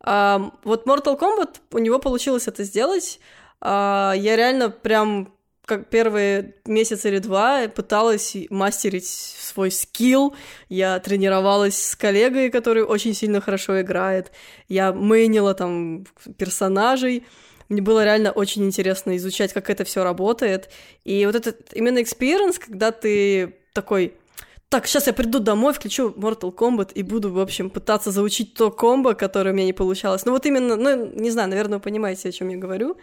А, вот Mortal Kombat, у него получилось это сделать. А, я реально прям как первые месяц или два пыталась мастерить свой скилл. Я тренировалась с коллегой, который очень сильно хорошо играет. Я мейнила там персонажей. Мне было реально очень интересно изучать, как это все работает. И вот этот именно experience, когда ты такой, так, сейчас я приду домой, включу Mortal Kombat и буду, в общем, пытаться заучить то комбо, которое у меня не получалось. Ну вот именно, ну, не знаю, наверное, вы понимаете, о чем я говорю.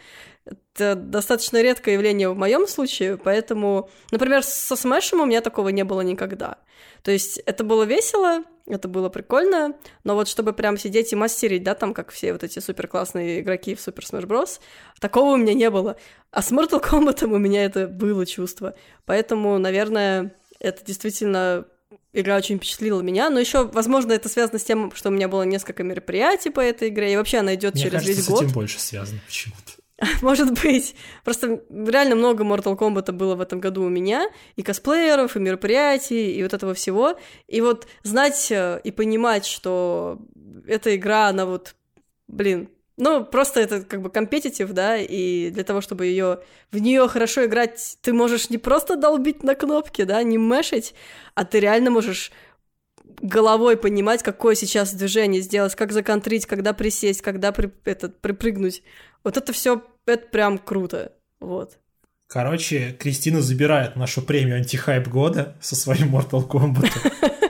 Это достаточно редкое явление в моем случае, поэтому, например, со Смешем у меня такого не было никогда. То есть это было весело, это было прикольно, но вот чтобы прям сидеть и мастерить, да, там, как все вот эти супер классные игроки в Super Smash Bros., такого у меня не было. А с Mortal Kombat у меня это было чувство. Поэтому, наверное, это действительно игра очень впечатлила меня, но еще, возможно, это связано с тем, что у меня было несколько мероприятий по этой игре, и вообще она идет Мне через кажется, весь с год. этим больше связано почему-то. Может быть. Просто реально много Mortal Kombat было в этом году у меня, и косплееров, и мероприятий, и вот этого всего. И вот знать э, и понимать, что эта игра, она вот, блин, ну, просто это как бы компетитив, да, и для того, чтобы ее в нее хорошо играть, ты можешь не просто долбить на кнопки, да, не мешать, а ты реально можешь головой понимать, какое сейчас движение сделать, как законтрить, когда присесть, когда при, этот, припрыгнуть. Вот это все, это прям круто. Вот. Короче, Кристина забирает нашу премию антихайп года со своим Mortal Kombat.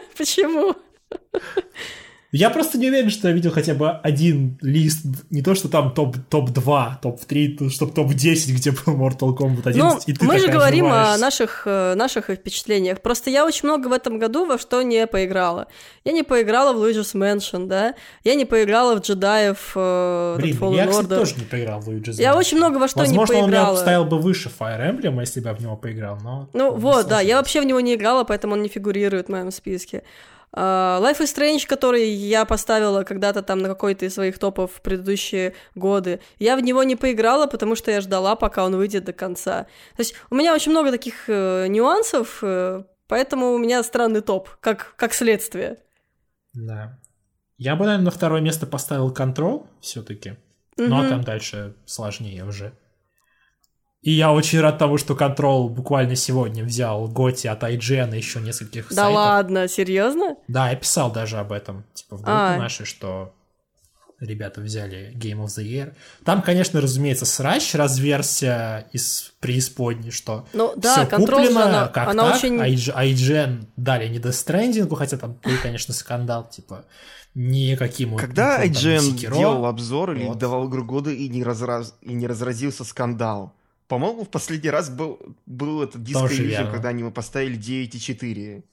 Почему? Я просто не уверен, что я видел хотя бы один лист, не то, что там топ, топ-2, топ-3, чтобы топ-10, где был Mortal Kombat 11, Ну, и ты мы же говорим о врываешься. наших, э, наших впечатлениях. Просто я очень много в этом году во что не поиграла. Я не поиграла в Luigi's Mansion, да? Я не поиграла в джедаев э, Блин, Fallen я, кстати, Order. тоже не поиграл в Luigi's Я Mansion. очень много во что Возможно, не он меня поиграла. ставил бы выше Fire Emblem, если бы я в него поиграл, но... Ну вот, да, я вообще в него не играла, поэтому он не фигурирует в моем списке. А, Life is Strange, который я поставила когда-то там на какой-то из своих топов в предыдущие годы, я в него не поиграла, потому что я ждала, пока он выйдет до конца. То есть у меня очень много таких э, нюансов, э, поэтому у меня странный топ, как, как следствие. Да. Я бы, наверное, на второе место поставил Control все-таки. Ну, а там дальше сложнее уже. И я очень рад тому, что Control буквально сегодня взял Готи от IGN и еще нескольких Да сайтов. ладно, серьезно? Да, я писал даже об этом, типа, в группе А. нашей, что ребята взяли Game of the Year. Там, конечно, разумеется, срач, разверсия из преисподней, что Ну да, все куплено, она, как она так, очень... IG IGN дали не Death Stranding, хотя там был, конечно, скандал, типа, никаким... Когда там IGN Sekiro. делал обзор или Вот. давал игру года и не, разраз... и не разразился скандал? По-моему, в последний раз был, был этот Disco Тоже верно. когда они ему поставили 9,4.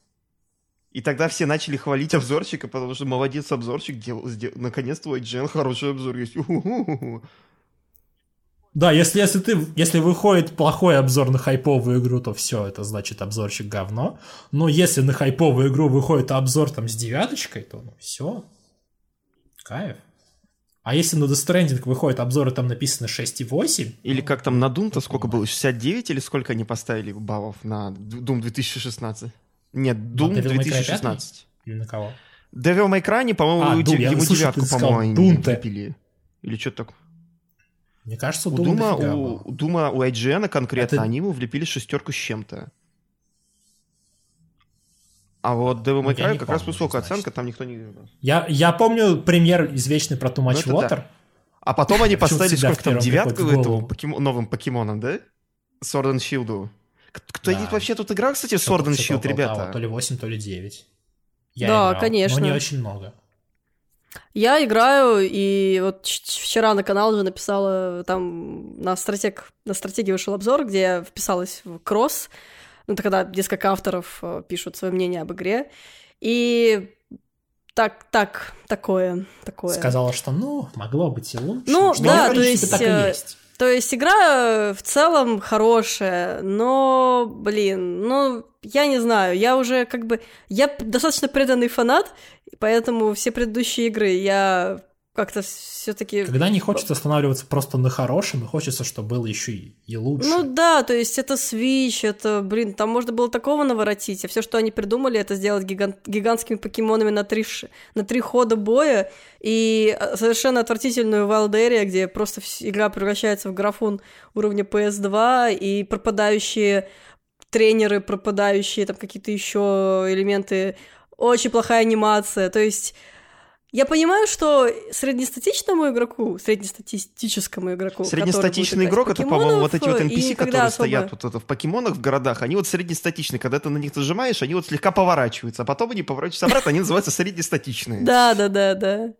И тогда все начали хвалить обзорщика, потому что молодец обзорщик, делал, сдел- наконец-то у IGN хороший обзор есть. У-ху-ху-ху. Да, если, если, ты, если выходит плохой обзор на хайповую игру, то все, это значит обзорщик говно. Но если на хайповую игру выходит обзор там с девяточкой, то ну все. Кайф. А если на Death Stranding выходит обзор, и там написано 6,8, Или как там на Doom-то сколько было? 69 или сколько они поставили баллов на Doom 2016? Нет, Doom Devil May Cry 2016. или на кого? Devil May Cry, по-моему, А, Doom, ему девятку, сказал по-моему, они Doom-то. влепили. Или что-то такое. Мне кажется, У Doom Дума, у Дума, у IGN конкретно, Это- они ему влепили шестерку с чем-то. А вот Devil May Cry не как раз помню, высокая значит. оценка, там никто не... Я, я помню премьер извечный про Too Much Ну, Water. А потом они поставили сколько там, девятку этому покемо- новым покемоном, да? Sword and Shield. Кто-нибудь Да. вообще тут играл, кстати, в Sword and Shield, ребята? того, То ли 8, то ли 9. Я Да, играл, конечно. Но не очень много. Я играю, и вот вчера на канал уже написала, там на, стратег, на стратегии вышел обзор, где я вписалась в кросс, ну, это когда несколько авторов э, пишут свое мнение об игре, и так, так, такое, такое. Сказала, что, ну, могло быть и лучше. Ну, что, да, то есть, так и э, есть. То есть игра э, в целом хорошая, но, блин, ну, я не знаю, я уже как бы... Я достаточно преданный фанат, поэтому все предыдущие игры я как-то все таки Когда не хочется останавливаться просто на хорошем, и хочется, чтобы было еще и, и лучше. Ну да, то есть это Switch, это, блин, там можно было такого наворотить, а все, что они придумали, это сделать гигант- гигантскими покемонами на три, на три хода боя и э, совершенно отвратительную Area, где просто игра превращается в графон уровня PS2 и пропадающие тренеры, пропадающие там какие-то еще элементы, очень плохая анимация, то есть я понимаю, что среднестатичному игроку, среднестатистическому игроку, Среднестатичный игрок, это, по-моему, вот эти вот NPC, которые особо- стоят вот это в покемонах в городах, они вот среднестатичные. Когда ты на них нажимаешь, они вот слегка поворачиваются, а потом они поворачиваются обратно, они называются среднестатичные. Да, да, да, да.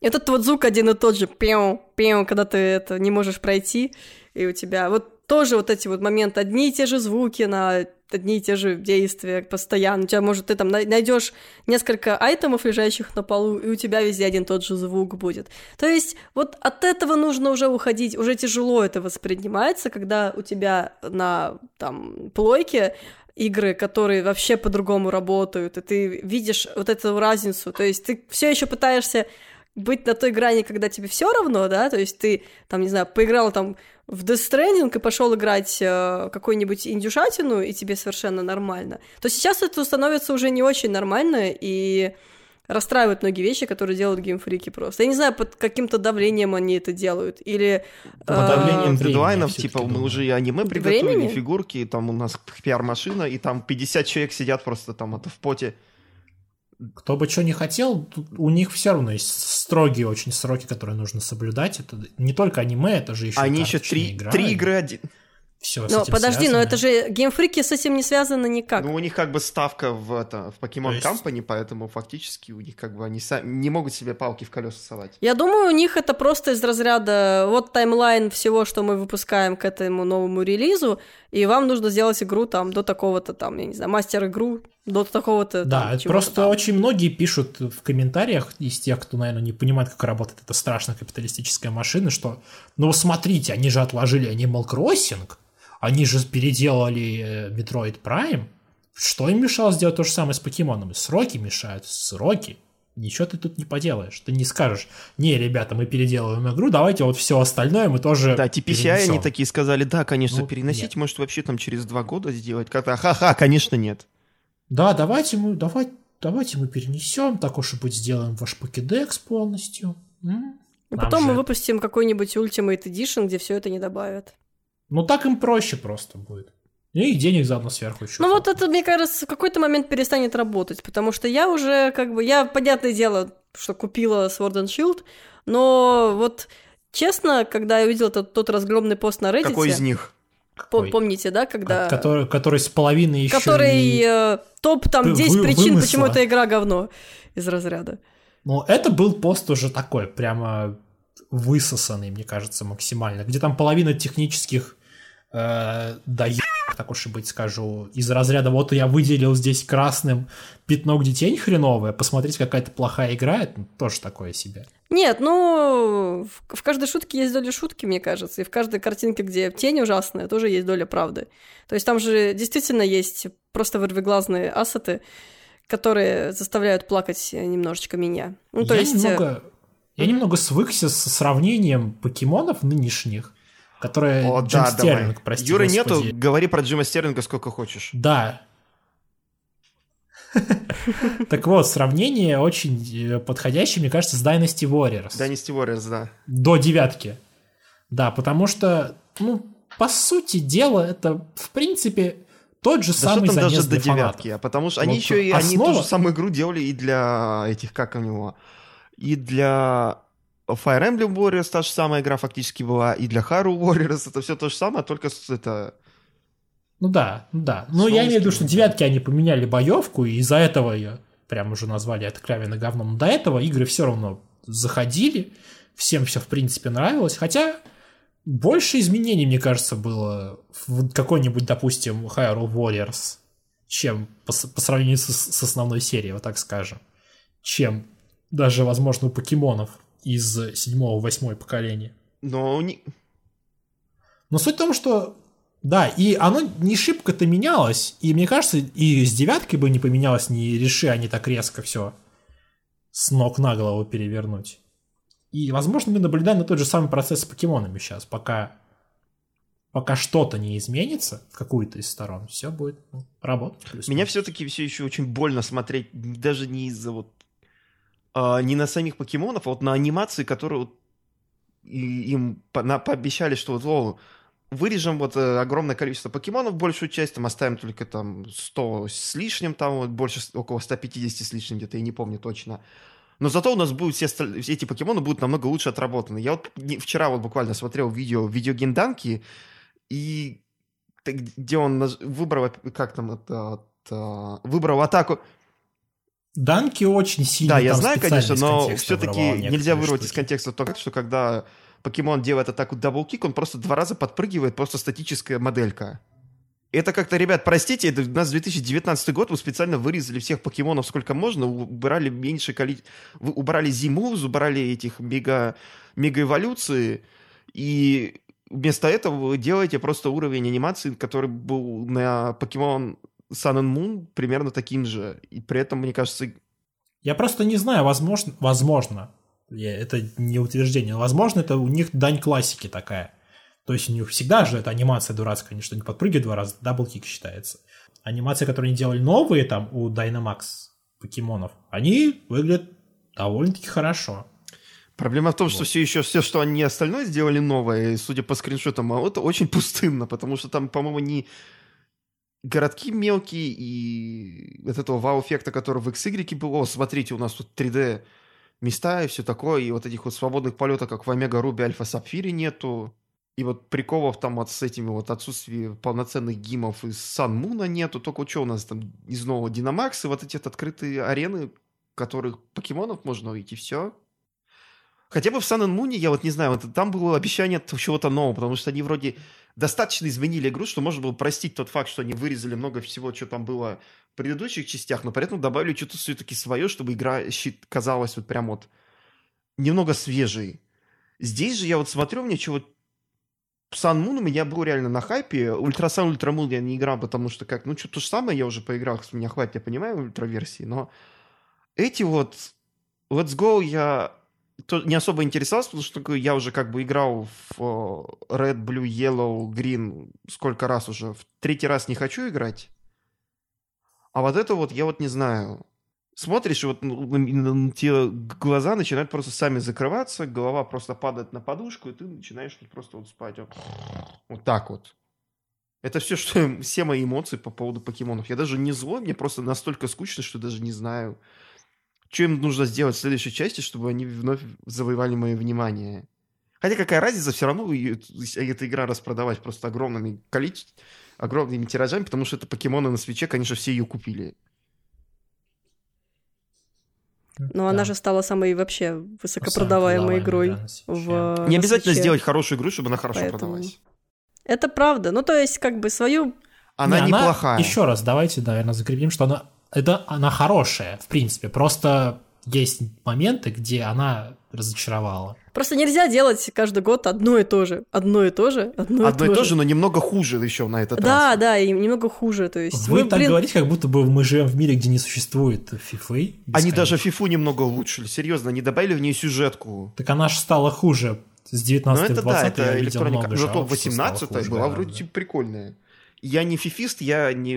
Этот вот звук один и тот же, пиу, пиу, когда ты это не можешь пройти, и у тебя вот тоже вот эти вот моменты, одни и те же звуки на одни и те же действия постоянно. У тебя, может, ты там найдешь несколько айтемов, лежащих на полу, и у тебя везде один тот же звук будет. То есть вот от этого нужно уже уходить, уже тяжело это воспринимается, когда у тебя на там плойке игры, которые вообще по-другому работают, и ты видишь вот эту разницу. То есть ты все еще пытаешься быть на той грани, когда тебе все равно, да, то есть ты, там, не знаю, поиграл там в Death Stranding и пошел играть э, какую-нибудь индюшатину, и тебе совершенно нормально, то сейчас это становится уже не очень нормально, и расстраивают многие вещи, которые делают геймфрики просто. Я не знаю, под каким-то давлением они это делают, или... Под э, давлением дедлайнов, типа, мы думаю. уже и аниме приготовили, Времени? и фигурки, там у нас пиар-машина, и там 50 человек сидят просто там это в поте. Кто бы что не хотел, у них все равно есть строгие очень сроки, которые нужно соблюдать. Это не только аниме, это же еще Они еще три, три игры один. Все Но подожди, но это же геймфрики с этим не связаны никак. Ну, у них как бы ставка в, это, в Pokemon есть- Company, поэтому фактически у них как бы они са- не могут себе палки в колеса совать. Я думаю, у них это просто из разряда вот таймлайн всего, что мы выпускаем к этому новому релизу, и вам нужно сделать игру там до такого-то там, я не знаю, мастер-игру до такого-то. Да, там, просто там. очень многие пишут в комментариях из тех, кто, наверное, не понимает, как работает эта страшная капиталистическая машина, что, ну, смотрите, они же отложили Animal Crossing, они же переделали э, Metroid Prime, что им мешало сделать то же самое с покемонами? Сроки мешают, сроки. Ничего ты тут не поделаешь. Ты не скажешь, не, ребята, мы переделываем игру, давайте вот все остальное мы тоже Да, TPCI перенесем». они такие сказали, да, конечно, Ну, переносить, нет. может, вообще там через два года сделать. Как-то, ха-ха, конечно, нет. Да, давайте мы, давай, давайте мы перенесем, так уж и быть, сделаем ваш покедекс полностью. М? И Нам потом мы же- выпустим какой-нибудь Ultimate Edition, где все это не добавят. Ну так им проще просто будет. И денег заодно сверху еще. Ну вот это, мне кажется, в какой-то момент перестанет работать, потому что я уже, как бы, я, понятное дело, что купила Sword and Shield, но вот честно, когда я увидела тот, тот разгромный пост на Reddit, Какой из них? Пом- помните, да, когда... который, который с половины еще который э, топ там вы- 10 вы- причин, вымысла. почему эта игра говно из разряда. Ну, это был пост уже такой, прямо высосанный, мне кажется, максимально. Где там половина технических э, да е- так уж и быть скажу, из разряда вот я выделил здесь красным пятно, где тень хреновая, посмотреть, какая-то плохая игра, это тоже такое себе. Нет, ну, в, в каждой шутке есть доля шутки, мне кажется, и в каждой картинке, где тень ужасная, тоже есть доля правды. То есть там же действительно есть просто вырвиглазные ассеты, которые заставляют плакать немножечко меня. Ну, то я есть... э, немного, я немного свыкся с сравнением покемонов нынешних, которые О, Джим да, Стерлинг, давай. прости Юры господи. нету, говори про Джима Стерлинга сколько хочешь. Да. Так вот, сравнение очень э, подходящее, мне кажется, с Dynasty Warriors. Dynasty Warriors, да. До девятки. Да, потому что, ну, по сути дела, это, в принципе, тот же Да что самый там даже до девятки, а потому что они еще и они основа- ту же самую игру делали и для этих, как у него, и для Fire Emblem Warriors та же самая игра фактически была, и для Haru Warriors это все то же самое, только с, это Ну да, да. Но я имею в виду, что девятки они поменяли боевку, и из-за этого ее прям уже назвали это кровяное говно. Но до этого игры все равно заходили, всем все в принципе нравилось. Хотя больше изменений, мне кажется, было в какой-нибудь, допустим, Hyrule Warriors, чем по, по сравнению с, с основной серией, вот так скажем. Чем даже, возможно, у покемонов из седьмого-восьмой поколения. Но не... Но суть в том, что да, и оно не шибко-то менялось, и мне кажется, и с девяткой бы не поменялось, не реши они так резко все с ног на голову перевернуть. И, возможно, мы наблюдаем на тот же самый процесс с покемонами сейчас, пока, пока что-то не изменится в какую-то из сторон, все будет ну, работать. Меня все-таки все еще очень больно смотреть, даже не из-за вот а, не на самих покемонов, а вот на анимации, которые вот, им по, на, пообещали, что вот, о, вырежем вот э, огромное количество покемонов, большую часть, там оставим только там 100 с лишним, там вот больше, около 150 с лишним где-то, я не помню точно. Но зато у нас будут все, все эти покемоны будут намного лучше отработаны. Я вот вчера вот буквально смотрел видео, видео Генданки, и где он выбрал, как там это, это выбрал атаку, Данки очень сильно Да, я знаю, конечно, но все-таки нельзя вырвать штуки. из контекста то, что когда покемон делает атаку Double Kick, он просто два раза подпрыгивает, просто статическая моделька. Это как-то, ребят, простите, это у нас 2019 год, вы специально вырезали всех покемонов сколько можно, убрали меньше количество... Убрали зиму, убрали этих мега... мега-эволюции, и вместо этого вы делаете просто уровень анимации, который был на Pokémon Sun and Moon примерно таким же. И при этом, мне кажется... Я просто не знаю, возможно, возможно, это не утверждение, возможно, это у них дань классики такая. То есть у них всегда же эта анимация дурацкая, они что не подпрыгивают два раза, Double Kick считается. Анимации, которые они делали новые там у Dynamax покемонов, они выглядят довольно-таки хорошо. Проблема в том, вот. что все еще все, что они остальное сделали новое, судя по скриншотам, а это очень пустынно, потому что там, по-моему, не городки мелкие и от этого вау-эффекта, который в XY был, о, смотрите, у нас тут 3D места и все такое, и вот этих вот свободных полетов, как в Омега Руби, Альфа Сапфире нету, и вот приколов там вот с этими вот отсутствие полноценных гимов из Сан Муна нету, только что у нас там из нового Динамакс и вот эти вот открытые арены, которых покемонов можно увидеть, и все. Хотя бы в Сан Муне, я вот не знаю, вот там было обещание чего-то нового, потому что они вроде достаточно изменили игру, что можно было простить тот факт, что они вырезали много всего, что там было в предыдущих частях, но при этом добавили что-то все-таки свое, чтобы игра казалась вот прям вот немного свежей. Здесь же я вот смотрю, мне чего Сан Мун у меня был реально на хайпе. Ультрасан, Ультрамун я не играл, потому что как, ну, что то же самое я уже поиграл, с меня хватит, я понимаю, ультраверсии, но эти вот Let's Go я не особо интересовался, потому что я уже как бы играл в Red, Blue, Yellow, Green сколько раз уже. В третий раз не хочу играть. А вот это вот я вот не знаю. Смотришь, и вот ну, те глаза начинают просто сами закрываться, голова просто падает на подушку, и ты начинаешь просто вот спать. Вот, вот так вот. Это все, что все мои эмоции по поводу покемонов. Я даже не злой, мне просто настолько скучно, что даже не знаю, что им нужно сделать в следующей части, чтобы они вновь завоевали мое внимание. Хотя какая разница, все равно эта игра распродавать просто огромными количеством, огромными тиражами, потому что это покемоны на свече, конечно, все ее купили. Но да. она же стала самой вообще высокопродаваемой игрой. Да, в, Не обязательно сделать хорошую игру, чтобы она хорошо Поэтому... продавалась. Это правда. Ну, то есть, как бы свою... Она Не, неплохая. Она, еще раз, давайте, наверное, закрепим, что она это она хорошая, в принципе. Просто есть моменты, где она разочаровала. Просто нельзя делать каждый год одно и то же. Одно и то же, одно, одно и то, то же. же, но немного хуже еще на этот да, раз. Да, да, и немного хуже. То есть вы, вы так блин... говорите, как будто бы мы живем в мире, где не существует фифы. Они даже фифу немного улучшили, серьезно, они добавили в нее сюжетку. Так она же стала хуже. С 19 ну, это 20 да, это я видел много Зато 18 была вроде типа прикольная. Я не фифист, я не,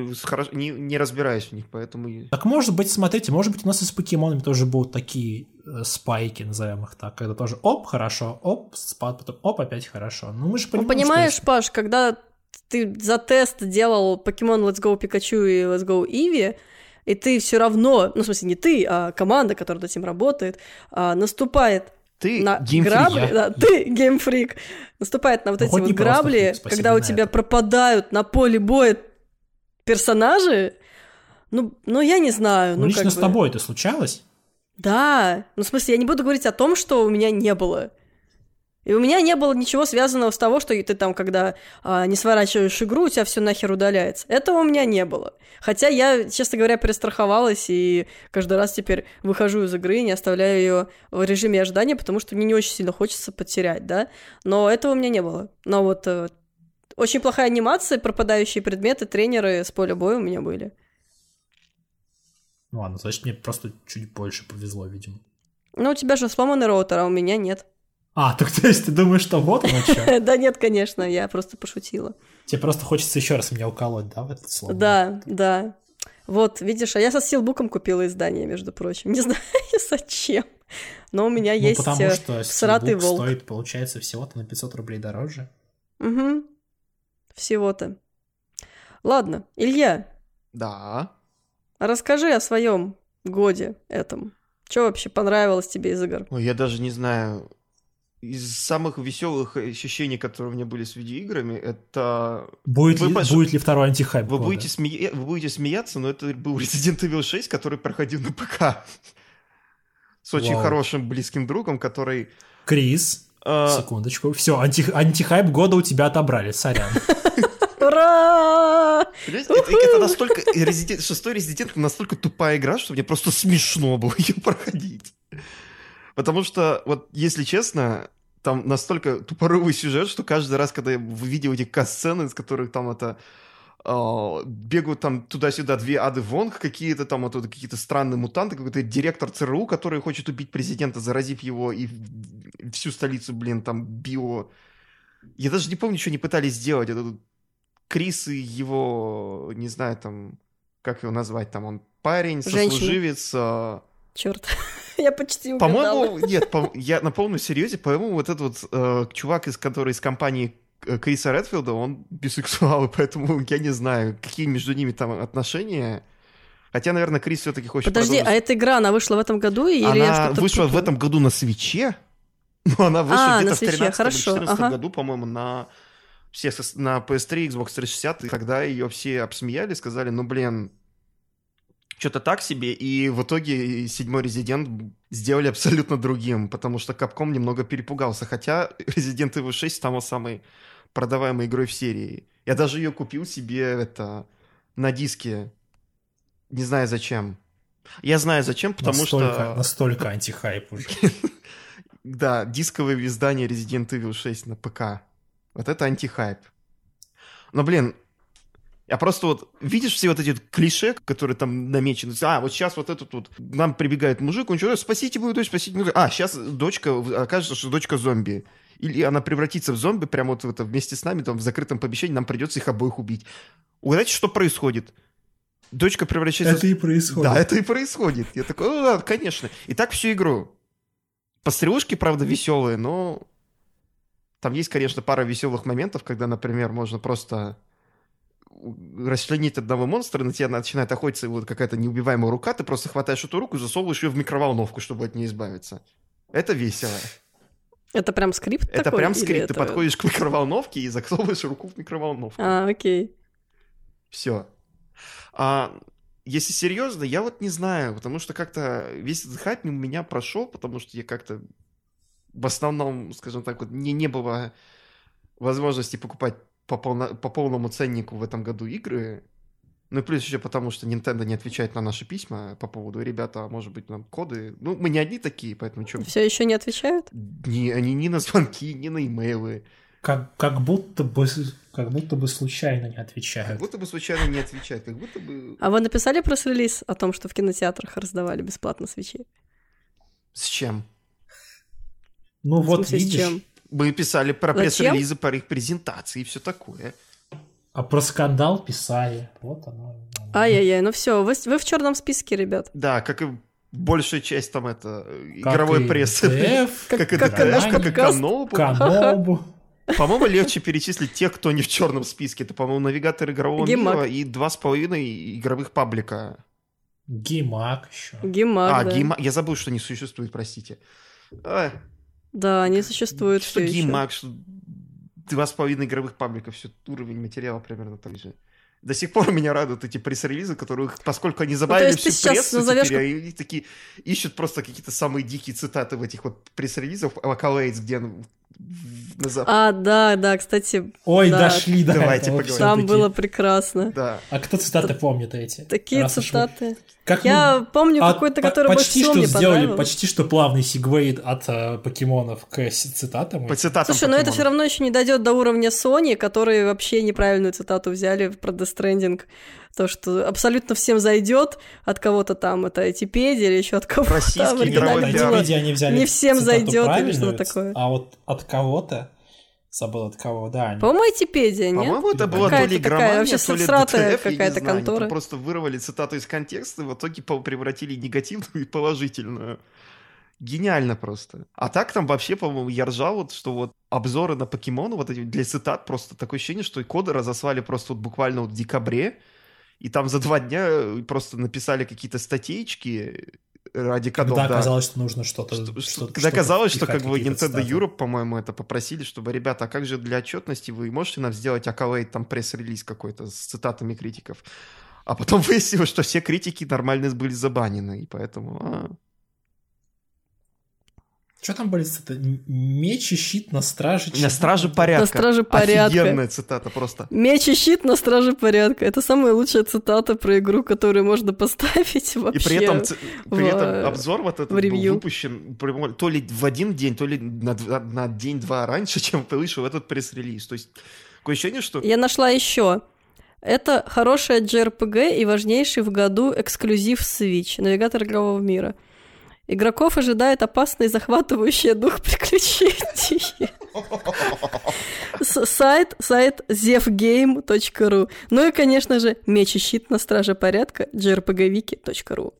не, не разбираюсь в них, поэтому... Так может быть, смотрите, может быть у нас и с покемонами тоже будут такие э, спайки, назовем их так, когда тоже оп, хорошо, оп, спад, потом оп, опять хорошо. Ну мы же понимаем, ну, понимаешь, что... Паш, когда ты за тест делал покемон Let's Go Pikachu и Let's Go Eevee, и ты все равно, ну, в смысле, не ты, а команда, которая над этим работает, а, наступает ты на грабли, да, ты геймфрик, наступает на вот ну, эти вот грабли, фрик, когда у тебя пропадают на поле боя персонажи, ну, ну я не знаю. Ну, Ну, лично как с бы- тобой это случалось? Да, ну в смысле, я не буду говорить о том, что у меня не было. И у меня не было ничего связанного с того, что ты там, когда а, не сворачиваешь игру, у тебя все нахер удаляется. Этого у меня не было. Хотя я, честно говоря, перестраховалась и каждый раз теперь выхожу из игры, не оставляю ее в режиме ожидания, потому что мне не очень сильно хочется потерять, да. Но этого у меня не было. Но вот э, очень плохая анимация, пропадающие предметы, тренеры с поля боя у меня были. Ну ладно, значит, мне просто чуть больше повезло, видимо. Ну, у тебя же сломанный роутер, а у меня нет. А, так то есть ты думаешь, что вот оно что? Да нет, конечно, я просто пошутила. Тебе просто хочется еще раз меня уколоть, да, в этот слово? Да, да. Вот, видишь, а я со стилбуком купила издание, между прочим. Не знаю зачем. Но у меня Ну, есть потому э, что волк. стоит, получается, всего-то на 500 рублей дороже. Мгм. Всего-то. Ладно, Илья, Да. расскажи о своем годе этом. Что вообще понравилось тебе из игр? Ой, я даже не знаю. Из самых веселых ощущений, которые у меня были с видеоиграми, это... Будет, Вы ли, пош- будет ли второй антихайп Вы года? будете, смея- вы будете смеяться, но это был Resident Evil 6, который проходил на ПК. С очень Вау. хорошим близким другом, который... Крис, э, секундочку. Все, анти, антихайп года у тебя отобрали, сорян. Ура! Это, настолько... Шестой Резидент настолько тупая игра, что мне просто смешно было ее проходить. Потому что, вот, если честно, там настолько тупорылый сюжет, что каждый раз, когда я видел эти касцены, из которых там это... а, бегают там туда-сюда две ады Вонг, какие-то там вот, какие-то странные мутанты, какой-то директор ЦРУ, который хочет убить президента, заразив его и всю столицу, блин, там био... Я даже не помню, что они пытались сделать. Это Крис и его, не знаю, там, как его назвать, там, он парень, Женщина. сослуживец, а, Черт, я почти угадала. по-моему, нет, по- я на полном серьезе, по-моему, вот этот вот э, чувак, из который из компании э, Криса Редфилда, он бисексуал, и поэтому я не знаю, какие между ними там отношения. Хотя, наверное, Крис все-таки хочет Подожди, а продолжить. эта игра, она вышла в этом году или я Она что-то вышла в путаю? этом году на свече, но она вышла А, где-то на в Switch'е, 13 хорошо, 14 ага. году, по-моему, на все сос- на PS3, Xbox 360, и тогда ее все обсмеяли, сказали, ну, блин, что-то так себе, и в итоге седьмой Резидент сделали абсолютно другим, потому что Capcom немного перепугался, хотя Resident Evil 6 стала самой продаваемой игрой в серии. Я даже ее купил себе это на диске, не знаю зачем. Я знаю зачем, потому настолько, что... Настолько антихайп уже. Да, дисковое издание Resident Evil 6 на ПК. Вот это антихайп. Но, блин, я просто вот... Видишь все вот эти клише, которые там намечены? А, вот сейчас вот этот вот... Нам прибегает мужик, он что, спасите мою дочь, спасите мою дочь. А, сейчас дочка... Окажется, что дочка зомби. Или она превратится в зомби прямо вот в это, вместе с нами, там, в закрытом помещении, нам придется их обоих убить. Угадайте, что происходит? Дочка превращается... Это и происходит. Да, это и происходит. Я такой, ну да, конечно. И так всю игру. Пострелушки, правда, веселые, но там есть, конечно, пара веселых моментов, когда, например, можно просто расчленить одного монстра, на тебя начинает охотиться вот какая-то неубиваемая рука, ты просто хватаешь эту руку и засовываешь ее в микроволновку, чтобы от нее избавиться. Это весело. Это прям скрипт это такой? прям скрипт. Ты это- подходишь к микроволновке и засовываешь руку в микроволновку. А, окей. Все. А если серьезно, я вот не знаю, потому что как-то весь этот хайп мимо меня прошел, потому что я как-то в основном, скажем так, вот не, не было возможности покупать по, полно- по полному ценнику в этом году игры. Ну и плюс еще потому, что Nintendo не отвечает на наши письма по поводу, ребята, а может быть, нам коды... Ну, мы не одни такие, поэтому что... Все еще не отвечают? Ни, они ни на звонки, ни на имейлы. Как, как, будто бы, как будто бы случайно не Как отвечают. будто бы случайно не отвечают, как будто бы... А вы написали пресс-релиз о том, что в кинотеатрах раздавали бесплатно свечи? С чем? Ну В вот смысле, с видишь, чем? Мы писали про пресс-релизы, про их презентации и все такое. а про скандал писали. Вот оно. Ай-яй-яй, ну все, вы, вы в черном списке, ребят. Да, как и большая часть там это Как игровой прессы. Как как и DTF, наш как и. Канобу. Канобу. По-моему, легче перечислить тех, кто не в черном списке. Это, по-моему, навигатор игрового GameMAG. мира и два с половиной игровых паблика. GameMAG еще. GameMAG, а, да. GameMAG. Я забыл, что не существует, простите. А, Да, они существуют что GameMAG, что два с половиной игровых паблика. Все, уровень материала примерно так же. До сих пор меня радуют эти пресс-релизы, которых, поскольку они Ну, забавили ты всю прессу, назовешь теперь они такие ищут просто какие-то самые дикие цитаты в этих вот пресс-релизах, Accolades, где А, да, да, кстати, Ой, Да. дошли до Давайте этого поговорим. там было прекрасно. Да. А кто цитаты помнит эти? Такие Раз уж мы- цитаты. Как мы- Я помню а, какой-то, который больше почти всего что мне сделали, почти что плавный сегвей от э, покемонов к цитатам. По цитатам Слушай, но это покемонов. все равно еще не дойдет до уровня Sony, которые вообще неправильную цитату взяли про Death Stranding. То, что абсолютно всем зайдет от кого-то там, это Этипедия или еще от кого-то Российский они взяли не всем цитату зайдет или что-то такое. А вот от кого-то, забыл от кого, да. они- По-моему, Этипедия, нет? По-моему, это была то ли такая вообще то ли ДТФ, какая-то знаю. Контора. просто вырвали цитату из контекста и в итоге превратили негативную и положительную. Гениально просто. А так там вообще, по-моему, я ржал, вот, что вот обзоры на покемоны, вот эти для цитат, просто такое ощущение, что и коды разослали просто вот буквально вот в декабре, и там за два дня э, просто написали какие-то статейки ради кодов. Когда да. оказалось, что нужно что-то... Что- что- что- Когда казалось, что впихать, как бы Nintendo цитаты. Europe, по-моему, это попросили, чтобы, ребята, а как же для отчетности вы можете нам сделать акколейт, там пресс-релиз какой-то с цитатами критиков? А потом выяснилось, что все критики нормально были забанены, и поэтому... а. Что там были цитаты? М- Меч и щит на страже... На страже порядка. На страже порядка. Офигенная цитата просто. Меч и щит на страже порядка. Это самая лучшая цитата про игру, которую можно поставить вообще. И при этом, ц- при в, этом обзор вот этот в был выпущен то ли в один день, то ли на, на день-два раньше, чем вышел этот пресс-релиз. То есть такое ощущение, что... Я нашла еще. Это хорошая JRPG и важнейший в году эксклюзив Switch, навигатор игрового мира. Игроков ожидает опасный захватывающий дух приключений. Сайт, сайт zevgame.ru. Ну и, конечно же, меч и щит на страже порядка jrpgwiki.ru.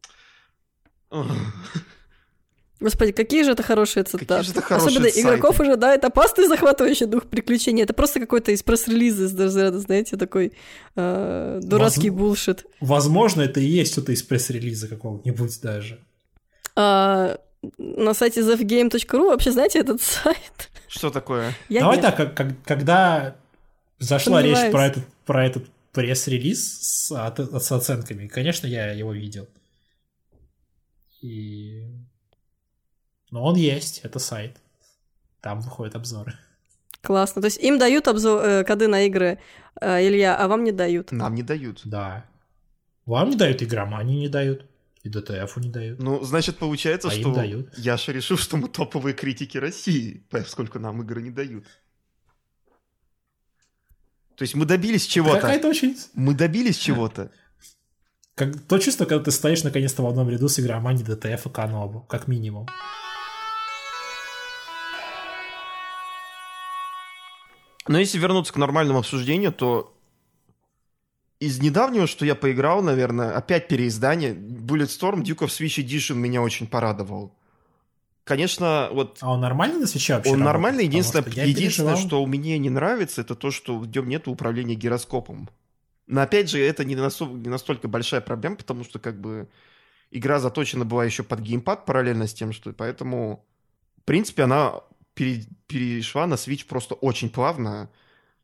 Господи, какие же это хорошие цитаты. же это хорошие Особенно сайты. игроков ожидает опасный захватывающий дух приключений. Это просто какой-то из пресс-релиза разряда, знаете, такой э, дурацкий Возможно. булшит. Возможно, это и есть что-то из пресс-релиза какого-нибудь даже. А, на сайте zevgame.ru вообще знаете этот сайт? Что такое? Я Давай нет. так, как- как- когда зашла речь Сомневаюсь. про этот, про этот пресс-релиз с, от- с оценками, конечно, я его видел. И... Но он есть, это сайт. Там выходят обзоры. Классно. То есть им дают обзор, э, коды на игры, э, Илья, а вам не дают. Нам не дают. Да. Вам не дают игромании не дают. И ДТФу не дают. Ну, значит, получается, А им что дают. Яша решил, что мы топовые критики России, поскольку нам игры не дают. То есть мы добились чего-то. Какая-то очень... Мы добились чего-то. Как, то чувство, когда ты стоишь наконец-то в одном ряду с игромани ДТФ и Канобу, как минимум. Но если вернуться к нормальному обсуждению, то из недавнего, что я поиграл, наверное, опять переиздание, Bulletstorm Duke of Switch Edition меня очень порадовал. Конечно, вот А он нормально на свече вообще он работает? нормальный. Единственное, что единственное переживал. что у меня не нравится, это то, что в нем нет управления гироскопом. Но опять же, это не, насо- не настолько большая проблема, потому что как бы игра заточена была еще под геймпад параллельно с тем, что поэтому, в принципе, она пере- перешла на Switch просто очень плавно.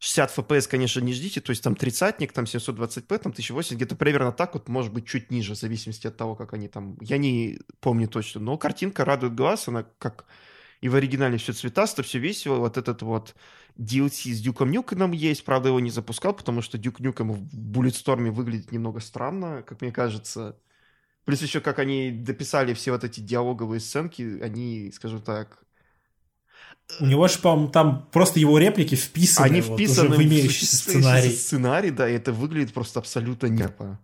60 FPS, конечно, не ждите, то есть там 30-ник, там 720p, там 1080, где-то примерно так вот, может быть, чуть ниже, в зависимости от того, как они там... Я не помню точно, но картинка радует глаз, она как и в оригинале все цветасто, все весело. Вот этот вот DLC с Дюком Нюком есть, правда, его не запускал, потому что Дюк Нюком в Bulletstorm выглядит немного странно, как мне кажется. Плюс еще, как они дописали все вот эти диалоговые сценки, они, скажем так, У него же, по-моему, там просто его реплики вписаны, они вот, вписаны уже в имеющийся сценарий. сценарий, да, и это выглядит просто абсолютно нерпо.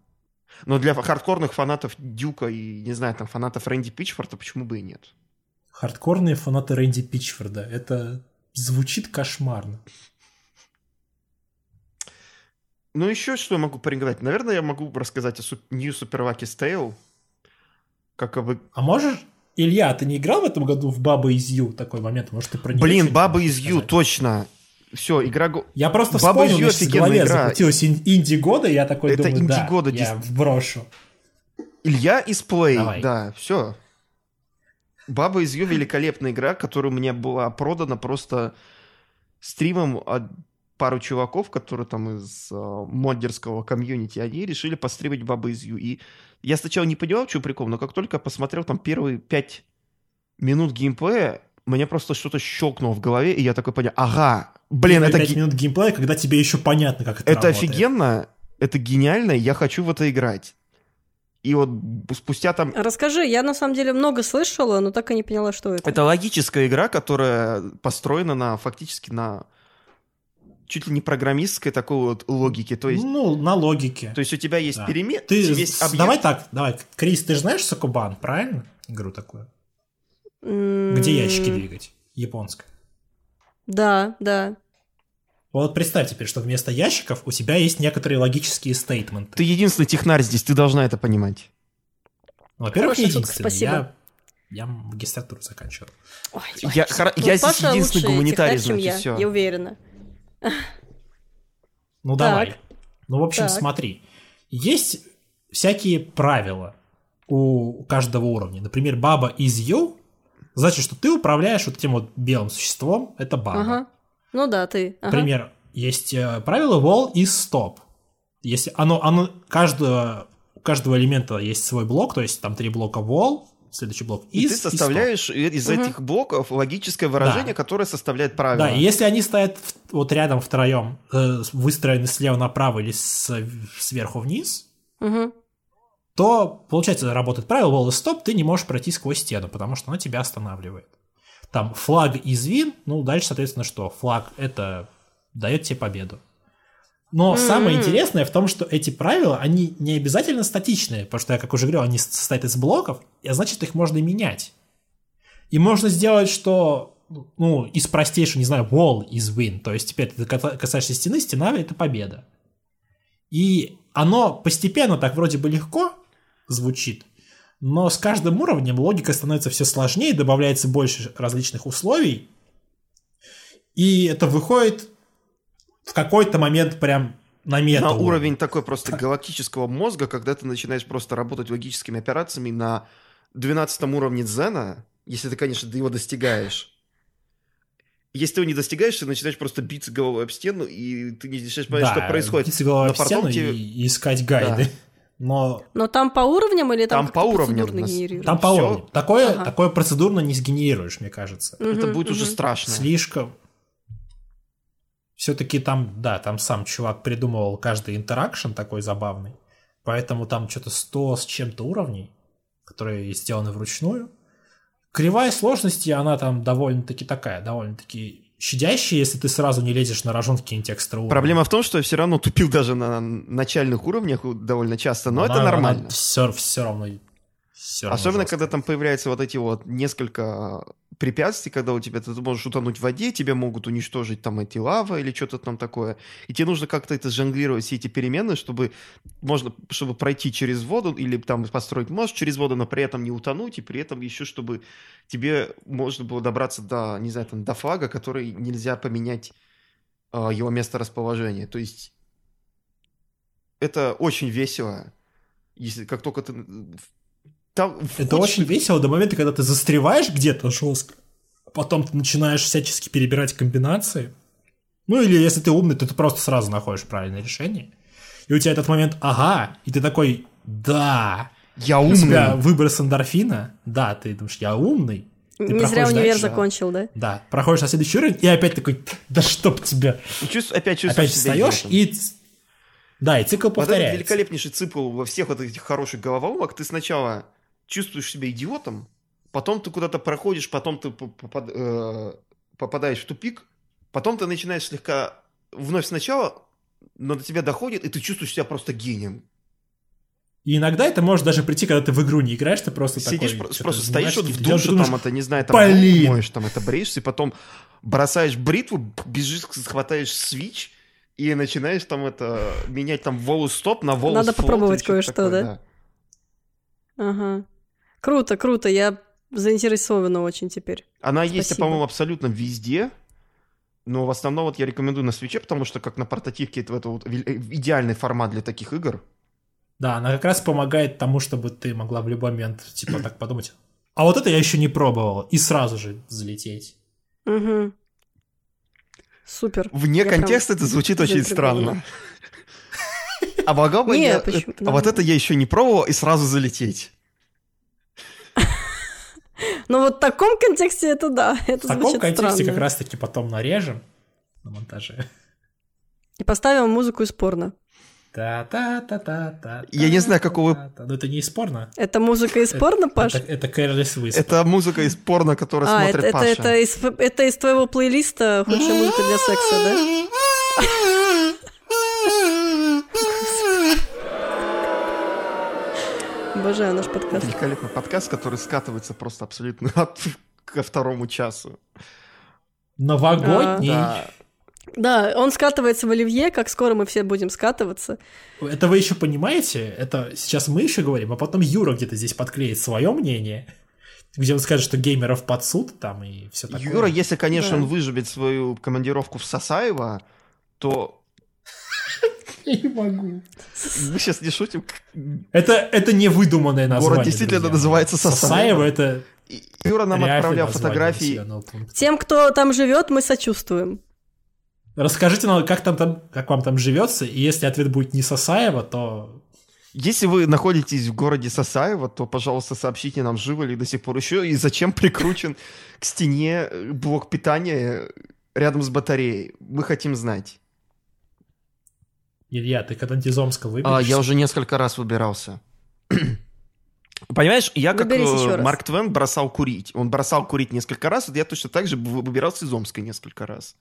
Но для хардкорных фанатов Дюка и, не знаю, там, фанатов Рэнди Пичфорта почему бы и нет? Хардкорные фанаты Рэнди Пичфорда. Это звучит кошмарно. Ну, еще что я могу порекомендовать? Наверное, я могу рассказать о Суп- New Super Lucky's Tale. Как вы... А можешь... Илья, ты не играл в этом году в Баба из Ю? Такой момент, может, ты про неё Блин, Баба из Ю, точно. Все, игра... Я просто Баба вспомнил, Ю в голове игра. закрутилось ин- инди года, я такой Это думаю, да, инди года, я дис- брошу. Илья из Play, Давай. да, все. Баба из Ю великолепная игра, которая у меня была продана просто стримом от пару чуваков, которые там из э, моддерского комьюнити, они решили постримить бабы из Ю. И я сначала не понимал, что прикол, но как только посмотрел там первые пять минут геймплея, мне просто что-то щелкнуло в голове, и я такой понял, ага, блин, это... 5 минут геймплея, когда тебе еще понятно, как это Это работает. офигенно, это гениально, я хочу в это играть. И вот спустя там... Расскажи, я на самом деле много слышала, но так и не поняла, что это. Это логическая игра, которая построена на фактически на чуть ли не программистской такой вот логике. То есть, Ну, на логике. то есть у тебя есть Да. перемен, Ты, есть объект. давай так, давай. Крис, ты же знаешь Сакубан, правильно? Игру такую. Где ящики двигать? Японская. Да, да. Вот представь теперь, что вместо ящиков у тебя есть некоторые логические стейтменты. Ты единственный технарь здесь, ты должна это понимать. Ну, Во-первых, единственный. спасибо. Я, я магистратуру заканчивал. Ой, Я- ой. хоро- Ну, я здесь единственный гуманитарий, значит, я, всё. я уверена. Ну, Так. давай. Ну, в общем, Так. смотри. Есть всякие правила у каждого уровня. Например, баба из you значит, что ты управляешь вот этим вот белым существом, это баба. Ага. Ну да, ты. Ага. Например, есть э, правило wall и stop. Если оно, оно каждого, у каждого элемента есть свой блок, то есть там три блока wall, следующий блок И is, ты составляешь и- из Мгм. этих блоков логическое выражение, которое составляет правило. Да, и если они стоят вот рядом втроем, э, выстроены слева направо или сверху вниз, Мгм. то, получается, работает правило wall и stop, ты не можешь пройти сквозь стену, потому что она тебя останавливает. Там флаг из win, ну, дальше, соответственно, что? Флаг — это дает тебе победу. Но М-м. самое интересное в том, что эти правила, они не обязательно статичные, потому что, я как уже говорил, они состоят из блоков, и значит, их можно менять. И можно сделать, что, ну, из простейшего, не знаю, wall из win, то есть теперь ты каса- касаешься стены, стена — это победа. И оно постепенно так вроде бы легко звучит, но с каждым уровнем логика становится все сложнее, добавляется больше различных условий, и это выходит в какой-то момент прям на мета на уровень такой просто галактического мозга, когда ты начинаешь просто работать логическими операциями на 12 уровне дзена, если ты, конечно, его достигаешь. Если ты его не достигаешь, ты начинаешь просто биться головой об стену, и ты не начинаешь понять, что происходит. биться головой Но об стену тебе- и, искать гайды. Но Но там по уровням или там, Там по уровням процедурно нас- генерируется? там по всё. уровню. Такое, Ага. такое процедурно не сгенерируешь, мне кажется. Это Мгм, будет уже мгм. страшно. Слишком. Все-таки там, да, там сам чувак придумывал каждый интеракшн такой забавный. Поэтому там что-то 100 с чем-то уровней, которые сделаны вручную. Кривая сложности, она там довольно-таки такая, довольно-таки щадящая, если ты сразу не лезешь на рожон в какие-нибудь экстра уровни. Проблема в том, что я все равно тупил даже на начальных уровнях довольно часто, но это нормально. Все, все равно. Равно Особенно, жестко. когда там появляются вот эти вот несколько препятствий, когда у тебя ты можешь утонуть в воде, тебя могут уничтожить там эти лава или что-то там такое. И тебе нужно как-то это жонглировать, все эти перемены, чтобы можно, чтобы пройти через воду или там построить мост через воду, но при этом не утонуть, и при этом еще, чтобы тебе можно было добраться до, не знаю, там, до флага, который нельзя поменять а, его место расположения. То есть это очень весело. Если как только ты... Там Это хочешь- очень весело до момента, когда ты застреваешь где-то жестко, а потом ты начинаешь всячески перебирать комбинации. Ну или если ты умный, то ты просто сразу находишь правильное решение. И у тебя этот момент «ага», и ты такой «да». Я У тебя умный. выброс эндорфина, да, ты думаешь «я умный». Ты Не зря универ дальше, закончил, да? Да, проходишь на следующий уровень, и опять такой «да чтоб тебя». И чувств- опять чувствуешь Опять встаешь, и... Да, и цикл Вот этот повторяется. великолепнейший цикл во всех вот этих хороших головоломок. Ты сначала чувствуешь себя идиотом, потом ты куда-то проходишь, потом ты по- попад- э, попадаешь в тупик, потом ты начинаешь слегка вновь сначала, но до тебя доходит, и ты чувствуешь себя просто гением. И иногда это может даже прийти, когда ты в игру не играешь, ты просто Сидишь, такой... просто стоишь вот в душе, думаешь, там это, не знаю, там «Блин!» моешь, там это бреешься, и потом бросаешь бритву, бежишь, схватаешь свич, и начинаешь там это менять там волос стоп на волос Надо флот попробовать кое-что, такое, да? Ага. Круто, круто, я заинтересована очень теперь. Она есть, Спасибо. по-моему, абсолютно везде. Но в основном вот я рекомендую на свече, потому что как на портативке это, это вот э, идеальный формат для таких игр. Да, она как раз помогает тому, чтобы ты могла в любой момент, типа, так подумать. А вот это я еще не пробовал. И сразу же взлететь. Угу. Супер. Вне Я прям контекста это звучит очень странно. А бы я... почему? А вот это я еще не пробовал, и сразу залететь. Ну вот в таком контексте это да, это В таком контексте странно. как раз-таки потом нарежем на монтаже. И поставим музыку из порно. Та-та-та-та-та. Я не знаю, какого-. Ну это не из порно. Это музыка из порно, Паш? Это, это Careless Whisper. Это музыка из порно, которую А, смотрит это, это, Паша. это, из, это из твоего плейлиста худшая музыка для секса, да? Обожаю наш подкаст. Великолепный подкаст, который скатывается просто абсолютно от- ко второму часу. Новогодний. Да. Да, он скатывается в Оливье, как скоро мы все будем скатываться. Это вы еще понимаете? Это сейчас мы еще говорим, а потом Юра где-то здесь подклеит свое мнение, где он скажет, что геймеров под суд там и все такое. Юра, если, конечно, Да. он выживет свою командировку в Сосаево, то Я не могу. мы сейчас не шутим. Это, это не выдуманное название. Город действительно друзья. называется Сосаево. это И Юра нам отправлял фотографии. Тем, кто там живет, мы сочувствуем. Расскажите нам, как, там, там, как вам там живется, и если ответ будет не Сосаева, то Если вы находитесь в городе Сосаево, то, пожалуйста, сообщите нам, живы ли до сих пор еще, и зачем прикручен к стене блок питания рядом с батареей. Мы хотим знать. Илья, ты когда-нибудь из Омска А, выберешься? я уже несколько раз выбирался. Понимаешь, я как э. Марк Твен бросал курить. Он бросал курить несколько раз, вот я точно так же вы- выбирался из Омска несколько раз.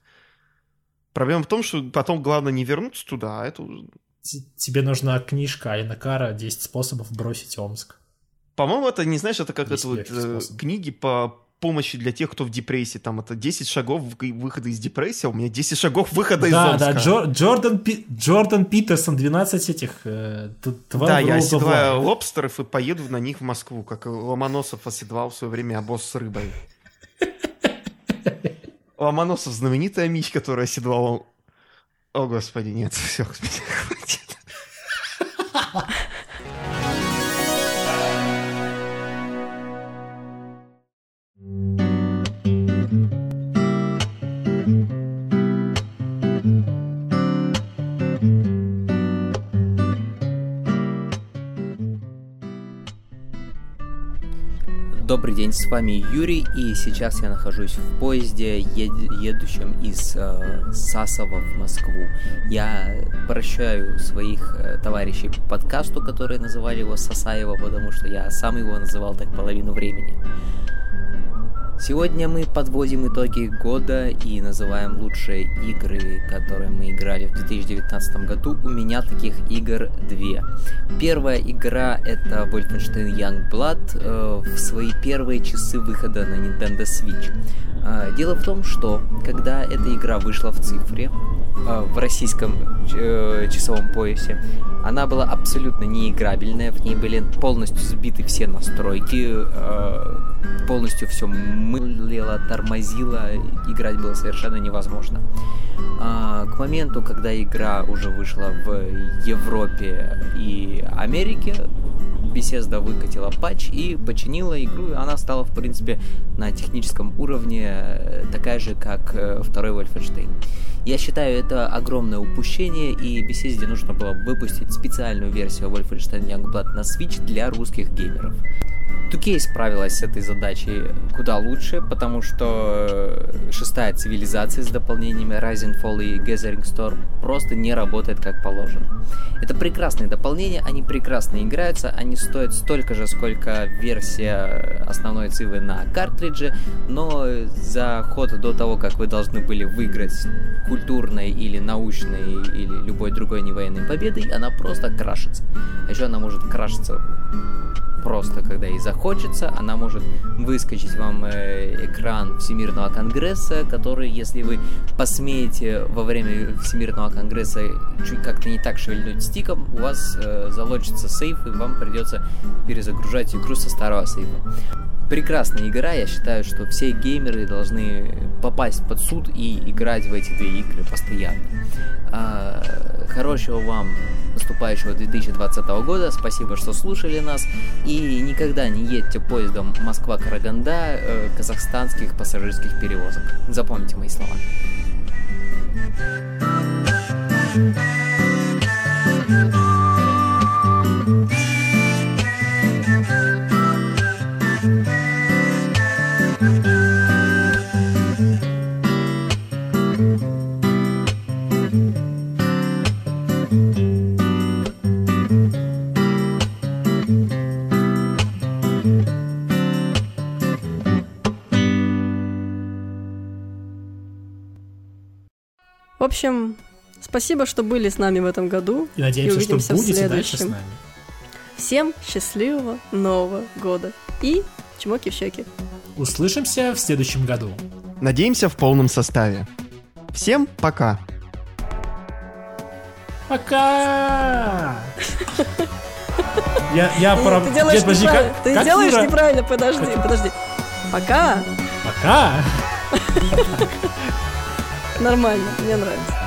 Проблема в том, что потом главное не вернуться туда, а это уже... Тебе нужна книжка Алина Кара «10 способов бросить Омск». По-моему, это, не знаешь, это как это вот, э, книги по помощи для тех, кто в депрессии. Там это 10 шагов выхода из депрессии, а у меня 10 шагов выхода из Да, Омска. да, Джор- Джордан, Пи- Джордан Питерсон, 12 этих... э, т- 12 Да, я оседлаю лобстеров и поеду на них в Москву, как Ломоносов оседлал в свое время обоз с рыбой. Ломоносов знаменитая меч, которая оседлал... О, господи, нет, все, хватит. день, с вами Юрий, и сейчас я нахожусь в поезде, ед- едущем из э, Сасова в Москву. Я прощаю своих э, товарищей по подкасту, которые называли его Сасаева, потому что я сам его называл так половину времени. Сегодня мы подводим итоги года и называем лучшие игры, которые мы играли в 2019 году. У меня таких игр две. Первая игра это Wolfenstein Youngblood э, в свои первые часы выхода на Nintendo Switch. Э, дело в том, что когда эта игра вышла в цифре, э, в российском э, часовом поясе, она была абсолютно неиграбельная, в ней были полностью сбиты все настройки, э, полностью все мылило, тормозило, играть было совершенно невозможно. А, к моменту, когда игра уже вышла в Европе и Америке, Bethesda выкатила патч и починила игру, и она стала, в принципе, на техническом уровне э, такая же, как э, второй Wolfenstein. Я считаю, это огромное упущение, и Bethesda нужно было выпустить специальную версию Wolfenstein Youngblood на Switch для русских геймеров. 2K справилась с этой задачей куда лучше, потому что э, шестая цивилизация с дополнениями Rising Fall и Gathering Storm просто не работает как положено. Это прекрасные дополнения, они прекрасно играются, они стоят столько же, сколько версия основной цивы на картридже, но за ход до того, как вы должны были выиграть культурной или научной или любой другой невоенной победой, она просто крашится. А еще она может крашиться просто, когда ей захочется, она может выскочить вам э, экран Всемирного Конгресса, который, если вы посмеете во время Всемирного Конгресса чуть как-то не так шевельнуть стиком, у вас э, залочится сейф, и вам придется перезагружать игру со старого сейфа. Прекрасная игра, я считаю, что все геймеры должны попасть под суд и играть в эти две игры постоянно. А, хорошего вам наступающего 2020 года, спасибо, что слушали нас, и никогда не едьте поездом Москва-Караганда э, казахстанских пассажирских перевозок. Запомните мои слова. В общем, спасибо, что были с нами в этом году. И надеемся, И что в будете дальше с нами. Всем счастливого Нового года. И чмоки в щеки. Услышимся в следующем году. Надеемся в полном составе. Всем пока. Пока! Я, я про... Ты делаешь Нет, подожди, неправильно. как- Ты как делаешь Юра? неправильно, подожди, подожди. Пока. Пока! Нормально, мне нравится.